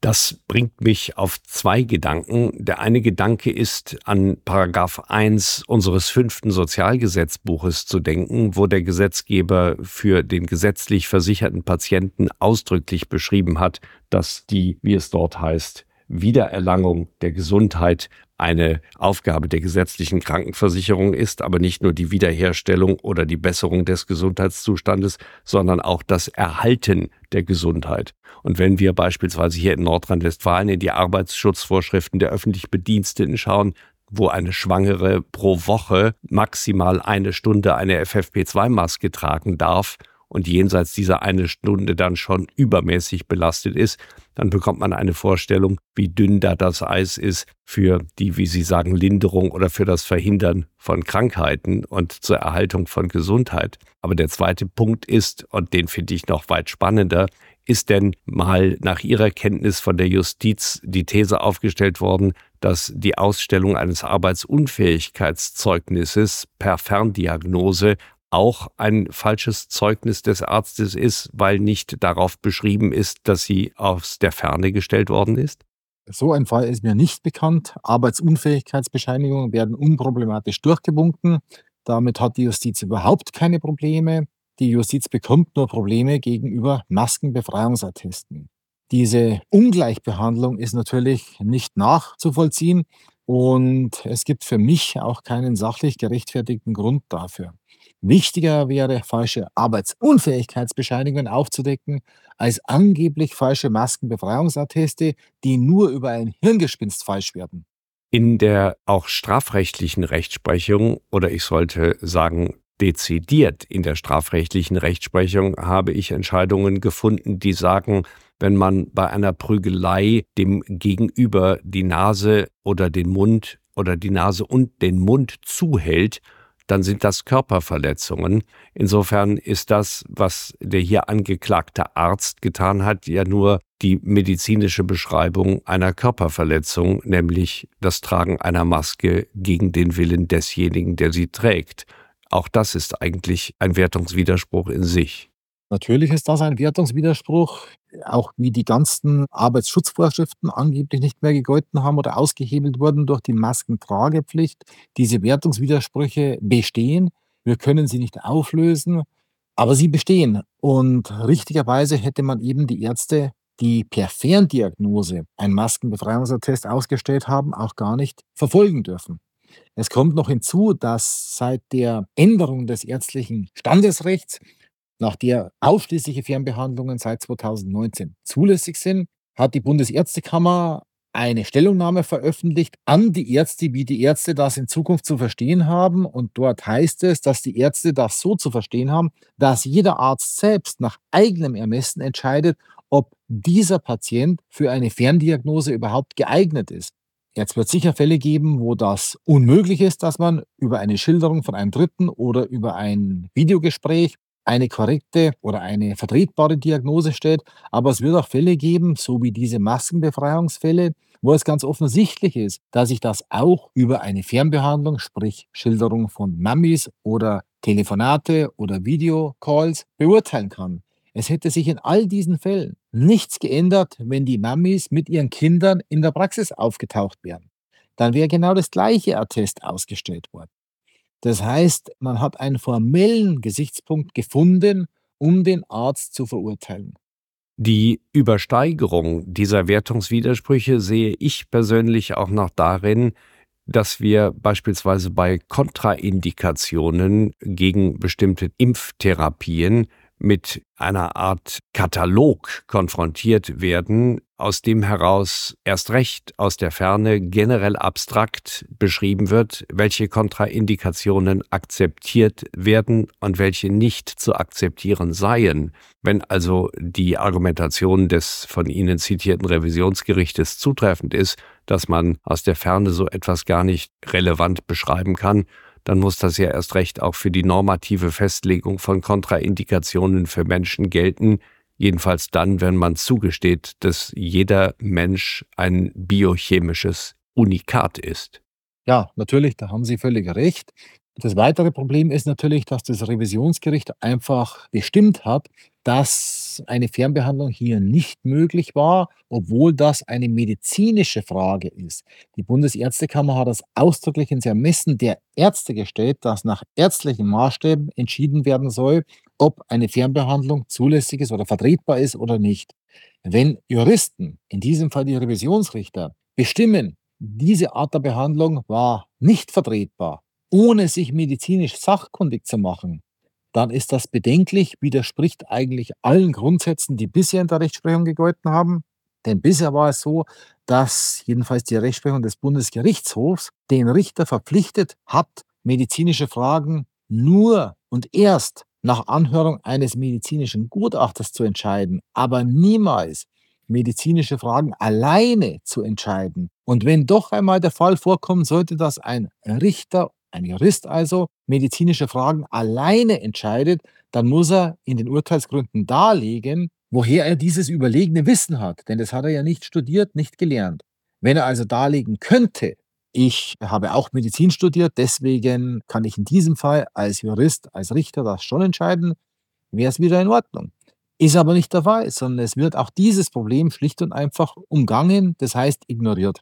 Das bringt mich auf zwei Gedanken. Der eine Gedanke ist, an Paragraph 1 unseres fünften Sozialgesetzbuches zu denken, wo der Gesetzgeber für den gesetzlich versicherten Patienten ausdrücklich beschrieben hat, dass die, wie es dort heißt, Wiedererlangung der Gesundheit eine Aufgabe der gesetzlichen Krankenversicherung ist, aber nicht nur die Wiederherstellung oder die Besserung des Gesundheitszustandes, sondern auch das Erhalten der Gesundheit. Und wenn wir beispielsweise hier in Nordrhein-Westfalen in die Arbeitsschutzvorschriften der öffentlich Bediensteten schauen, wo eine Schwangere pro Woche maximal eine Stunde eine FFP2-Maske tragen darf und jenseits dieser eine Stunde dann schon übermäßig belastet ist, dann bekommt man eine Vorstellung, wie dünn da das Eis ist für die, wie Sie sagen, Linderung oder für das Verhindern von Krankheiten und zur Erhaltung von Gesundheit. Aber der zweite Punkt ist, und den finde ich noch weit spannender, ist denn mal nach Ihrer Kenntnis von der Justiz die These aufgestellt worden, dass die Ausstellung eines Arbeitsunfähigkeitszeugnisses per Ferndiagnose auch ein falsches Zeugnis des Arztes ist, weil nicht darauf beschrieben ist, dass sie aus der Ferne gestellt worden ist? So ein Fall ist mir nicht bekannt. Arbeitsunfähigkeitsbescheinigungen werden unproblematisch durchgewunken. Damit hat die Justiz überhaupt keine Probleme. Die Justiz bekommt nur Probleme gegenüber Maskenbefreiungsattesten. Diese Ungleichbehandlung ist natürlich nicht nachzuvollziehen und es gibt für mich auch keinen sachlich gerechtfertigten Grund dafür. Wichtiger wäre, falsche Arbeitsunfähigkeitsbescheinigungen aufzudecken, als angeblich falsche Maskenbefreiungsatteste, die nur über ein Hirngespinst falsch werden. In der auch strafrechtlichen Rechtsprechung oder ich sollte sagen dezidiert in der strafrechtlichen Rechtsprechung habe ich Entscheidungen gefunden, die sagen, wenn man bei einer Prügelei dem Gegenüber die Nase oder den Mund oder die Nase und den Mund zuhält, dann sind das Körperverletzungen. Insofern ist das, was der hier angeklagte Arzt getan hat, ja nur die medizinische Beschreibung einer Körperverletzung, nämlich das Tragen einer Maske gegen den Willen desjenigen, der sie trägt. Auch das ist eigentlich ein Wertungswiderspruch in sich. Natürlich ist das ein Wertungswiderspruch, auch wie die ganzen Arbeitsschutzvorschriften angeblich nicht mehr gegolten haben oder ausgehebelt wurden durch die Maskentragepflicht. Diese Wertungswidersprüche bestehen. Wir können sie nicht auflösen, aber sie bestehen. Und richtigerweise hätte man eben die Ärzte, die per Ferndiagnose ein Maskenbefreiungsattest ausgestellt haben, auch gar nicht verfolgen dürfen. Es kommt noch hinzu, dass seit der Änderung des ärztlichen Standesrechts nach der ausschließliche Fernbehandlungen seit 2019 zulässig sind, hat die Bundesärztekammer eine Stellungnahme veröffentlicht an die Ärzte, wie die Ärzte das in Zukunft zu verstehen haben. Und dort heißt es, dass die Ärzte das so zu verstehen haben, dass jeder Arzt selbst nach eigenem Ermessen entscheidet, ob dieser Patient für eine Ferndiagnose überhaupt geeignet ist. Jetzt wird sicher Fälle geben, wo das unmöglich ist, dass man über eine Schilderung von einem Dritten oder über ein Videogespräch eine korrekte oder eine vertretbare Diagnose stellt. Aber es wird auch Fälle geben, so wie diese Maskenbefreiungsfälle, wo es ganz offensichtlich ist, dass ich das auch über eine Fernbehandlung, sprich Schilderung von Mammis oder Telefonate oder Videocalls beurteilen kann. Es hätte sich in all diesen Fällen nichts geändert, wenn die Mammis mit ihren Kindern in der Praxis aufgetaucht wären. Dann wäre genau das gleiche Attest ausgestellt worden. Das heißt, man hat einen formellen Gesichtspunkt gefunden, um den Arzt zu verurteilen. Die Übersteigerung dieser Wertungswidersprüche sehe ich persönlich auch noch darin, dass wir beispielsweise bei Kontraindikationen gegen bestimmte Impftherapien mit einer Art Katalog konfrontiert werden, aus dem heraus erst recht aus der Ferne generell abstrakt beschrieben wird, welche Kontraindikationen akzeptiert werden und welche nicht zu akzeptieren seien. Wenn also die Argumentation des von Ihnen zitierten Revisionsgerichtes zutreffend ist, dass man aus der Ferne so etwas gar nicht relevant beschreiben kann, dann muss das ja erst recht auch für die normative Festlegung von Kontraindikationen für Menschen gelten, jedenfalls dann, wenn man zugesteht, dass jeder Mensch ein biochemisches Unikat ist. Ja, natürlich, da haben Sie völlig recht. Das weitere Problem ist natürlich, dass das Revisionsgericht einfach bestimmt hat, dass eine Fernbehandlung hier nicht möglich war, obwohl das eine medizinische Frage ist. Die Bundesärztekammer hat das ausdrücklich ins Ermessen der Ärzte gestellt, dass nach ärztlichen Maßstäben entschieden werden soll, ob eine Fernbehandlung zulässig ist oder vertretbar ist oder nicht. Wenn Juristen, in diesem Fall die Revisionsrichter, bestimmen, diese Art der Behandlung war nicht vertretbar, ohne sich medizinisch sachkundig zu machen, dann ist das bedenklich, widerspricht eigentlich allen Grundsätzen, die bisher in der Rechtsprechung gegolten haben. Denn bisher war es so, dass jedenfalls die Rechtsprechung des Bundesgerichtshofs den Richter verpflichtet hat, medizinische Fragen nur und erst nach Anhörung eines medizinischen Gutachters zu entscheiden, aber niemals medizinische Fragen alleine zu entscheiden. Und wenn doch einmal der Fall vorkommen sollte, dass ein Richter ein Jurist also medizinische Fragen alleine entscheidet, dann muss er in den Urteilsgründen darlegen, woher er dieses überlegene Wissen hat. Denn das hat er ja nicht studiert, nicht gelernt. Wenn er also darlegen könnte, ich habe auch Medizin studiert, deswegen kann ich in diesem Fall als Jurist, als Richter das schon entscheiden, wäre es wieder in Ordnung. Ist aber nicht der Fall, sondern es wird auch dieses Problem schlicht und einfach umgangen, das heißt ignoriert.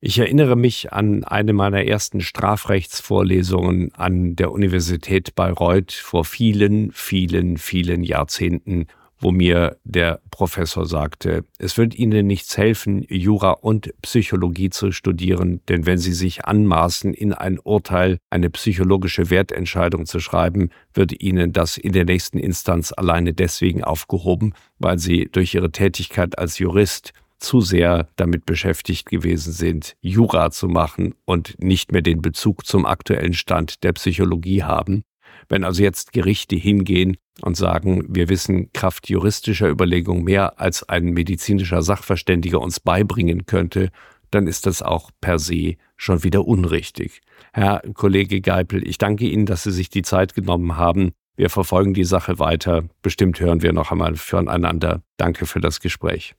Ich erinnere mich an eine meiner ersten Strafrechtsvorlesungen an der Universität Bayreuth vor vielen, vielen, vielen Jahrzehnten, wo mir der Professor sagte, es wird Ihnen nichts helfen, Jura und Psychologie zu studieren, denn wenn Sie sich anmaßen, in ein Urteil eine psychologische Wertentscheidung zu schreiben, wird Ihnen das in der nächsten Instanz alleine deswegen aufgehoben, weil Sie durch Ihre Tätigkeit als Jurist zu sehr damit beschäftigt gewesen sind, Jura zu machen und nicht mehr den Bezug zum aktuellen Stand der Psychologie haben. Wenn also jetzt Gerichte hingehen und sagen, wir wissen Kraft juristischer Überlegung mehr, als ein medizinischer Sachverständiger uns beibringen könnte, dann ist das auch per se schon wieder unrichtig. Herr Kollege Geipel, ich danke Ihnen, dass Sie sich die Zeit genommen haben. Wir verfolgen die Sache weiter. Bestimmt hören wir noch einmal voneinander. Danke für das Gespräch.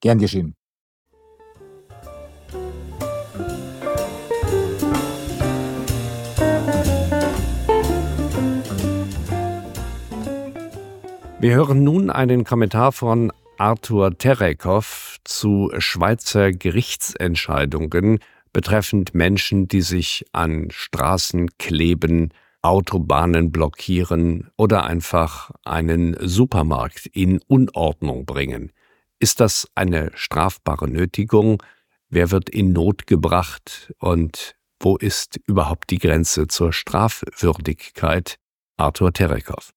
Gern geschehen. Wir hören nun einen Kommentar von Arthur Terekow zu Schweizer Gerichtsentscheidungen betreffend Menschen, die sich an Straßen kleben, Autobahnen blockieren oder einfach einen Supermarkt in Unordnung bringen. Ist das eine strafbare Nötigung? Wer wird in Not gebracht und wo ist überhaupt die Grenze zur Strafwürdigkeit? Arthur Terekow.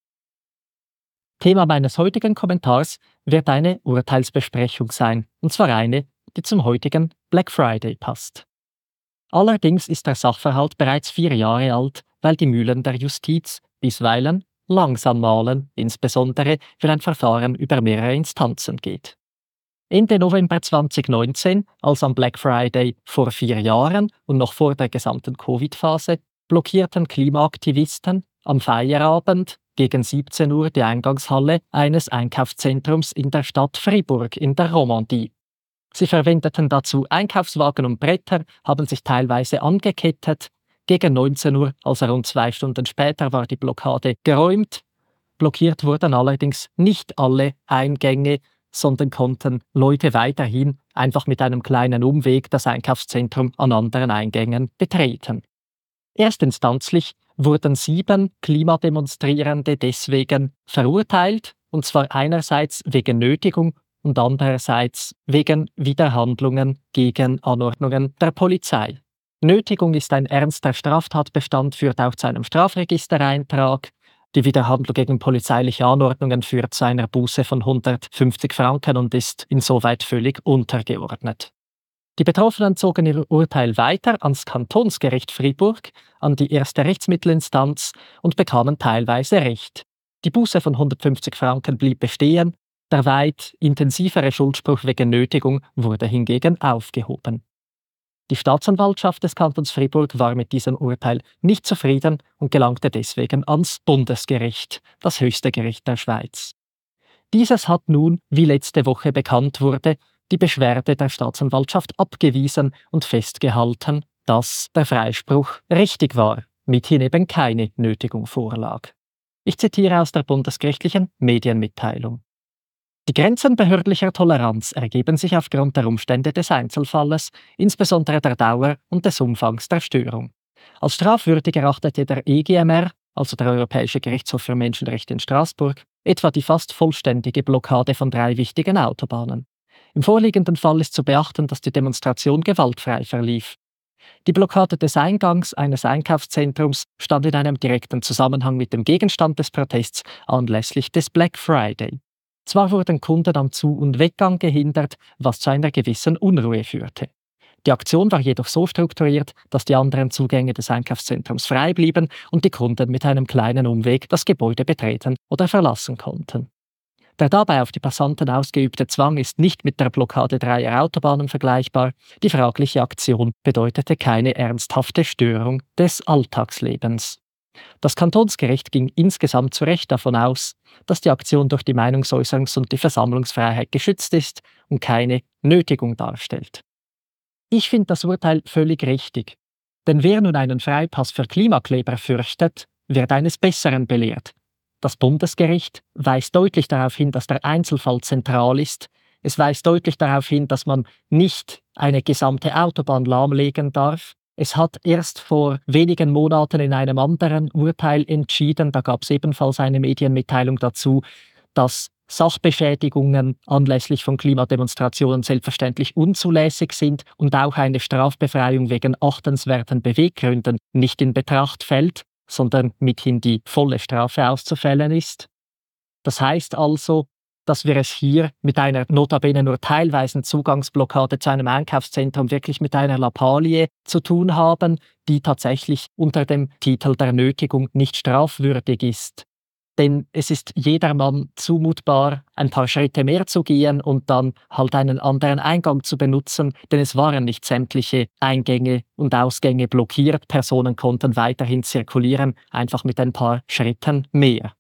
Thema meines heutigen Kommentars wird eine Urteilsbesprechung sein, und zwar eine, die zum heutigen Black Friday passt. Allerdings ist der Sachverhalt bereits vier Jahre alt, weil die Mühlen der Justiz bisweilen langsam malen, insbesondere wenn ein Verfahren über mehrere Instanzen geht. Ende November 2019, als am Black Friday vor vier Jahren und noch vor der gesamten Covid-Phase, blockierten Klimaaktivisten am Feierabend gegen 17 Uhr die Eingangshalle eines Einkaufszentrums in der Stadt Fribourg in der Romandie. Sie verwendeten dazu Einkaufswagen und Bretter, haben sich teilweise angekettet. Gegen 19 Uhr, also rund zwei Stunden später, war die Blockade geräumt. Blockiert wurden allerdings nicht alle Eingänge sondern konnten Leute weiterhin einfach mit einem kleinen Umweg das Einkaufszentrum an anderen Eingängen betreten. Erstinstanzlich wurden sieben Klimademonstrierende deswegen verurteilt, und zwar einerseits wegen Nötigung und andererseits wegen Widerhandlungen gegen Anordnungen der Polizei. Nötigung ist ein ernster Straftatbestand, führt auch zu einem Strafregistereintrag. Die Widerhandlung gegen polizeiliche Anordnungen führt zu einer Buße von 150 Franken und ist insoweit völlig untergeordnet. Die Betroffenen zogen ihr Urteil weiter ans Kantonsgericht Fribourg, an die erste Rechtsmittelinstanz und bekamen teilweise Recht. Die Buße von 150 Franken blieb bestehen, der weit intensivere Schuldspruch wegen Nötigung wurde hingegen aufgehoben. Die Staatsanwaltschaft des Kantons Fribourg war mit diesem Urteil nicht zufrieden und gelangte deswegen ans Bundesgericht, das höchste Gericht der Schweiz. Dieses hat nun, wie letzte Woche bekannt wurde, die Beschwerde der Staatsanwaltschaft abgewiesen und festgehalten, dass der Freispruch richtig war, mithin eben keine Nötigung vorlag. Ich zitiere aus der bundesgerichtlichen Medienmitteilung. Die Grenzen behördlicher Toleranz ergeben sich aufgrund der Umstände des Einzelfalles, insbesondere der Dauer und des Umfangs der Störung. Als strafwürdig erachtete der EGMR, also der Europäische Gerichtshof für Menschenrechte in Straßburg, etwa die fast vollständige Blockade von drei wichtigen Autobahnen. Im vorliegenden Fall ist zu beachten, dass die Demonstration gewaltfrei verlief. Die Blockade des Eingangs eines Einkaufszentrums stand in einem direkten Zusammenhang mit dem Gegenstand des Protests anlässlich des Black Friday. Zwar wurden Kunden am Zu- und Weggang gehindert, was zu einer gewissen Unruhe führte. Die Aktion war jedoch so strukturiert, dass die anderen Zugänge des Einkaufszentrums frei blieben und die Kunden mit einem kleinen Umweg das Gebäude betreten oder verlassen konnten. Der dabei auf die Passanten ausgeübte Zwang ist nicht mit der Blockade dreier Autobahnen vergleichbar. Die fragliche Aktion bedeutete keine ernsthafte Störung des Alltagslebens. Das Kantonsgericht ging insgesamt zu Recht davon aus, dass die Aktion durch die Meinungsäußerungs- und die Versammlungsfreiheit geschützt ist und keine Nötigung darstellt. Ich finde das Urteil völlig richtig. Denn wer nun einen Freipass für Klimakleber fürchtet, wird eines Besseren belehrt. Das Bundesgericht weist deutlich darauf hin, dass der Einzelfall zentral ist. Es weist deutlich darauf hin, dass man nicht eine gesamte Autobahn lahmlegen darf, es hat erst vor wenigen Monaten in einem anderen Urteil entschieden, da gab es ebenfalls eine Medienmitteilung dazu, dass Sachbeschädigungen anlässlich von Klimademonstrationen selbstverständlich unzulässig sind und auch eine Strafbefreiung wegen achtenswerten Beweggründen nicht in Betracht fällt, sondern mithin die volle Strafe auszufällen ist. Das heißt also, dass wir es hier mit einer notabene nur teilweisen Zugangsblockade zu einem Einkaufszentrum wirklich mit einer Lappalie zu tun haben, die tatsächlich unter dem Titel der Nötigung nicht strafwürdig ist. Denn es ist jedermann zumutbar, ein paar Schritte mehr zu gehen und dann halt einen anderen Eingang zu benutzen, denn es waren nicht sämtliche Eingänge und Ausgänge blockiert. Personen konnten weiterhin zirkulieren, einfach mit ein paar Schritten mehr.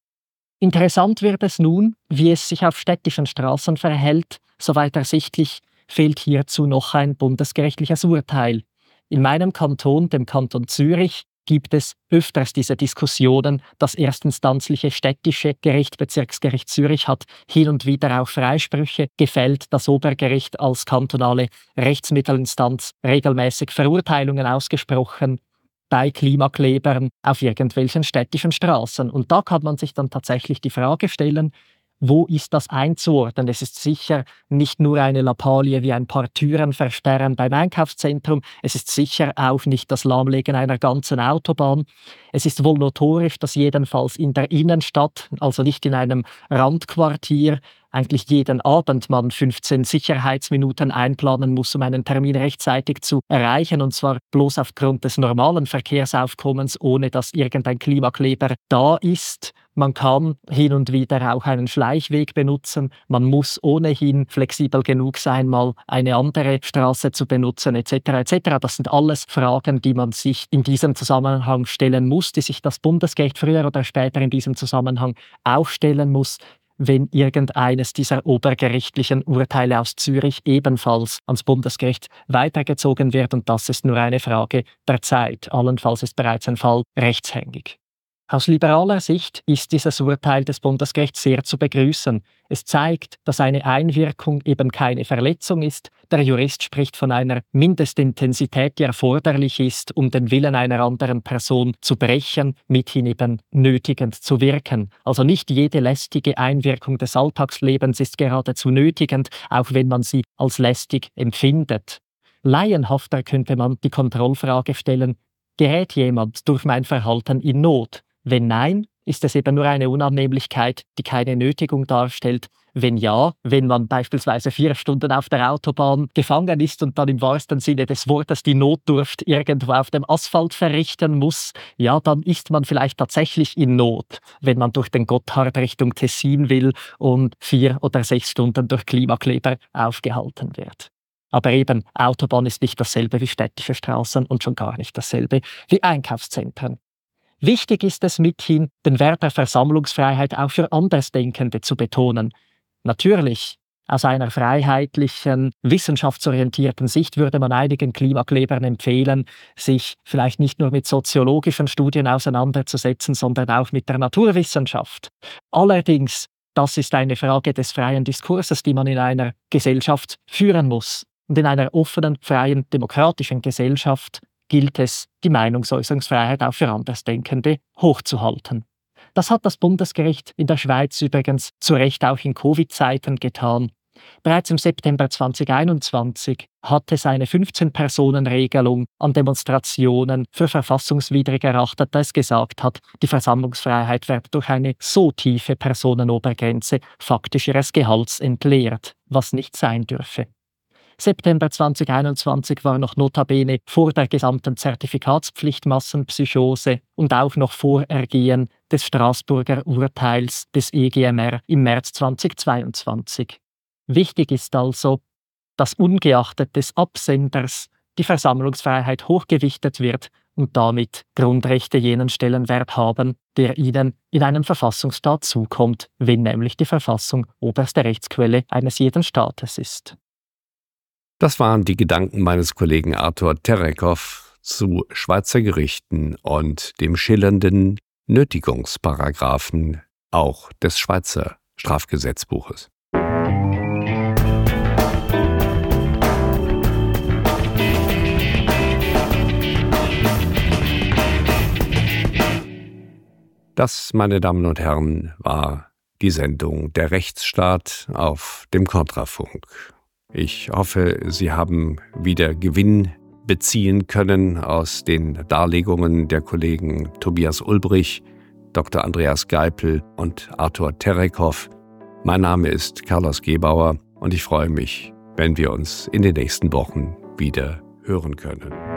Interessant wird es nun, wie es sich auf städtischen Straßen verhält. Soweit ersichtlich fehlt hierzu noch ein bundesgerichtliches Urteil. In meinem Kanton, dem Kanton Zürich, gibt es öfters diese Diskussionen. Das erstinstanzliche städtische Gericht, Bezirksgericht Zürich, hat hin und wieder auch Freisprüche gefällt. Das Obergericht als kantonale Rechtsmittelinstanz regelmäßig Verurteilungen ausgesprochen bei Klimaklebern auf irgendwelchen städtischen Straßen. Und da kann man sich dann tatsächlich die Frage stellen, wo ist das einzuordnen? Es ist sicher nicht nur eine Lappalie wie ein paar Türen versperren beim Einkaufszentrum. Es ist sicher auch nicht das Lahmlegen einer ganzen Autobahn. Es ist wohl notorisch, dass jedenfalls in der Innenstadt, also nicht in einem Randquartier, eigentlich jeden Abend man 15 Sicherheitsminuten einplanen muss, um einen Termin rechtzeitig zu erreichen, und zwar bloß aufgrund des normalen Verkehrsaufkommens, ohne dass irgendein Klimakleber da ist. Man kann hin und wieder auch einen Schleichweg benutzen. Man muss ohnehin flexibel genug sein, mal eine andere Straße zu benutzen, etc. etc. Das sind alles Fragen, die man sich in diesem Zusammenhang stellen muss, die sich das Bundesgericht früher oder später in diesem Zusammenhang auch stellen muss wenn irgendeines dieser obergerichtlichen Urteile aus Zürich ebenfalls ans Bundesgericht weitergezogen wird. Und das ist nur eine Frage der Zeit. Allenfalls ist bereits ein Fall rechtshängig. Aus liberaler Sicht ist dieses Urteil des Bundesgerichts sehr zu begrüßen. Es zeigt, dass eine Einwirkung eben keine Verletzung ist. Der Jurist spricht von einer Mindestintensität, die erforderlich ist, um den Willen einer anderen Person zu brechen, mithin eben nötigend zu wirken. Also nicht jede lästige Einwirkung des Alltagslebens ist geradezu nötigend, auch wenn man sie als lästig empfindet. Laienhafter könnte man die Kontrollfrage stellen, gerät jemand durch mein Verhalten in Not? Wenn nein, ist es eben nur eine Unannehmlichkeit, die keine Nötigung darstellt. Wenn ja, wenn man beispielsweise vier Stunden auf der Autobahn gefangen ist und dann im wahrsten Sinne des Wortes die Notdurft irgendwo auf dem Asphalt verrichten muss, ja, dann ist man vielleicht tatsächlich in Not, wenn man durch den Gotthard Richtung Tessin will und vier oder sechs Stunden durch Klimakleber aufgehalten wird. Aber eben, Autobahn ist nicht dasselbe wie städtische Straßen und schon gar nicht dasselbe wie Einkaufszentren. Wichtig ist es mithin, den Wert der Versammlungsfreiheit auch für Andersdenkende zu betonen. Natürlich, aus einer freiheitlichen, wissenschaftsorientierten Sicht würde man einigen Klimaklebern empfehlen, sich vielleicht nicht nur mit soziologischen Studien auseinanderzusetzen, sondern auch mit der Naturwissenschaft. Allerdings, das ist eine Frage des freien Diskurses, die man in einer Gesellschaft führen muss. Und in einer offenen, freien, demokratischen Gesellschaft gilt es, die Meinungsäußerungsfreiheit auch für Andersdenkende hochzuhalten. Das hat das Bundesgericht in der Schweiz übrigens zu Recht auch in Covid-Zeiten getan. Bereits im September 2021 hat es eine 15-Personen-Regelung an Demonstrationen für verfassungswidrig erachtet, da es gesagt hat, die Versammlungsfreiheit wird durch eine so tiefe Personenobergrenze faktisch ihres Gehalts entleert, was nicht sein dürfe. September 2021 war noch notabene vor der gesamten Zertifikatspflicht Massenpsychose und auch noch vor Ergehen des Straßburger Urteils des EGMR im März 2022. Wichtig ist also, dass ungeachtet des Absenders die Versammlungsfreiheit hochgewichtet wird und damit Grundrechte jenen Stellenwert haben, der ihnen in einem Verfassungsstaat zukommt, wenn nämlich die Verfassung oberste Rechtsquelle eines jeden Staates ist. Das waren die Gedanken meines Kollegen Arthur Terekow zu Schweizer Gerichten und dem schillernden Nötigungsparagraphen auch des Schweizer Strafgesetzbuches. Das, meine Damen und Herren, war die Sendung Der Rechtsstaat auf dem Kontrafunk. Ich hoffe, Sie haben wieder Gewinn beziehen können aus den Darlegungen der Kollegen Tobias Ulbrich, Dr. Andreas Geipel und Arthur Terekow. Mein Name ist Carlos Gebauer und ich freue mich, wenn wir uns in den nächsten Wochen wieder hören können.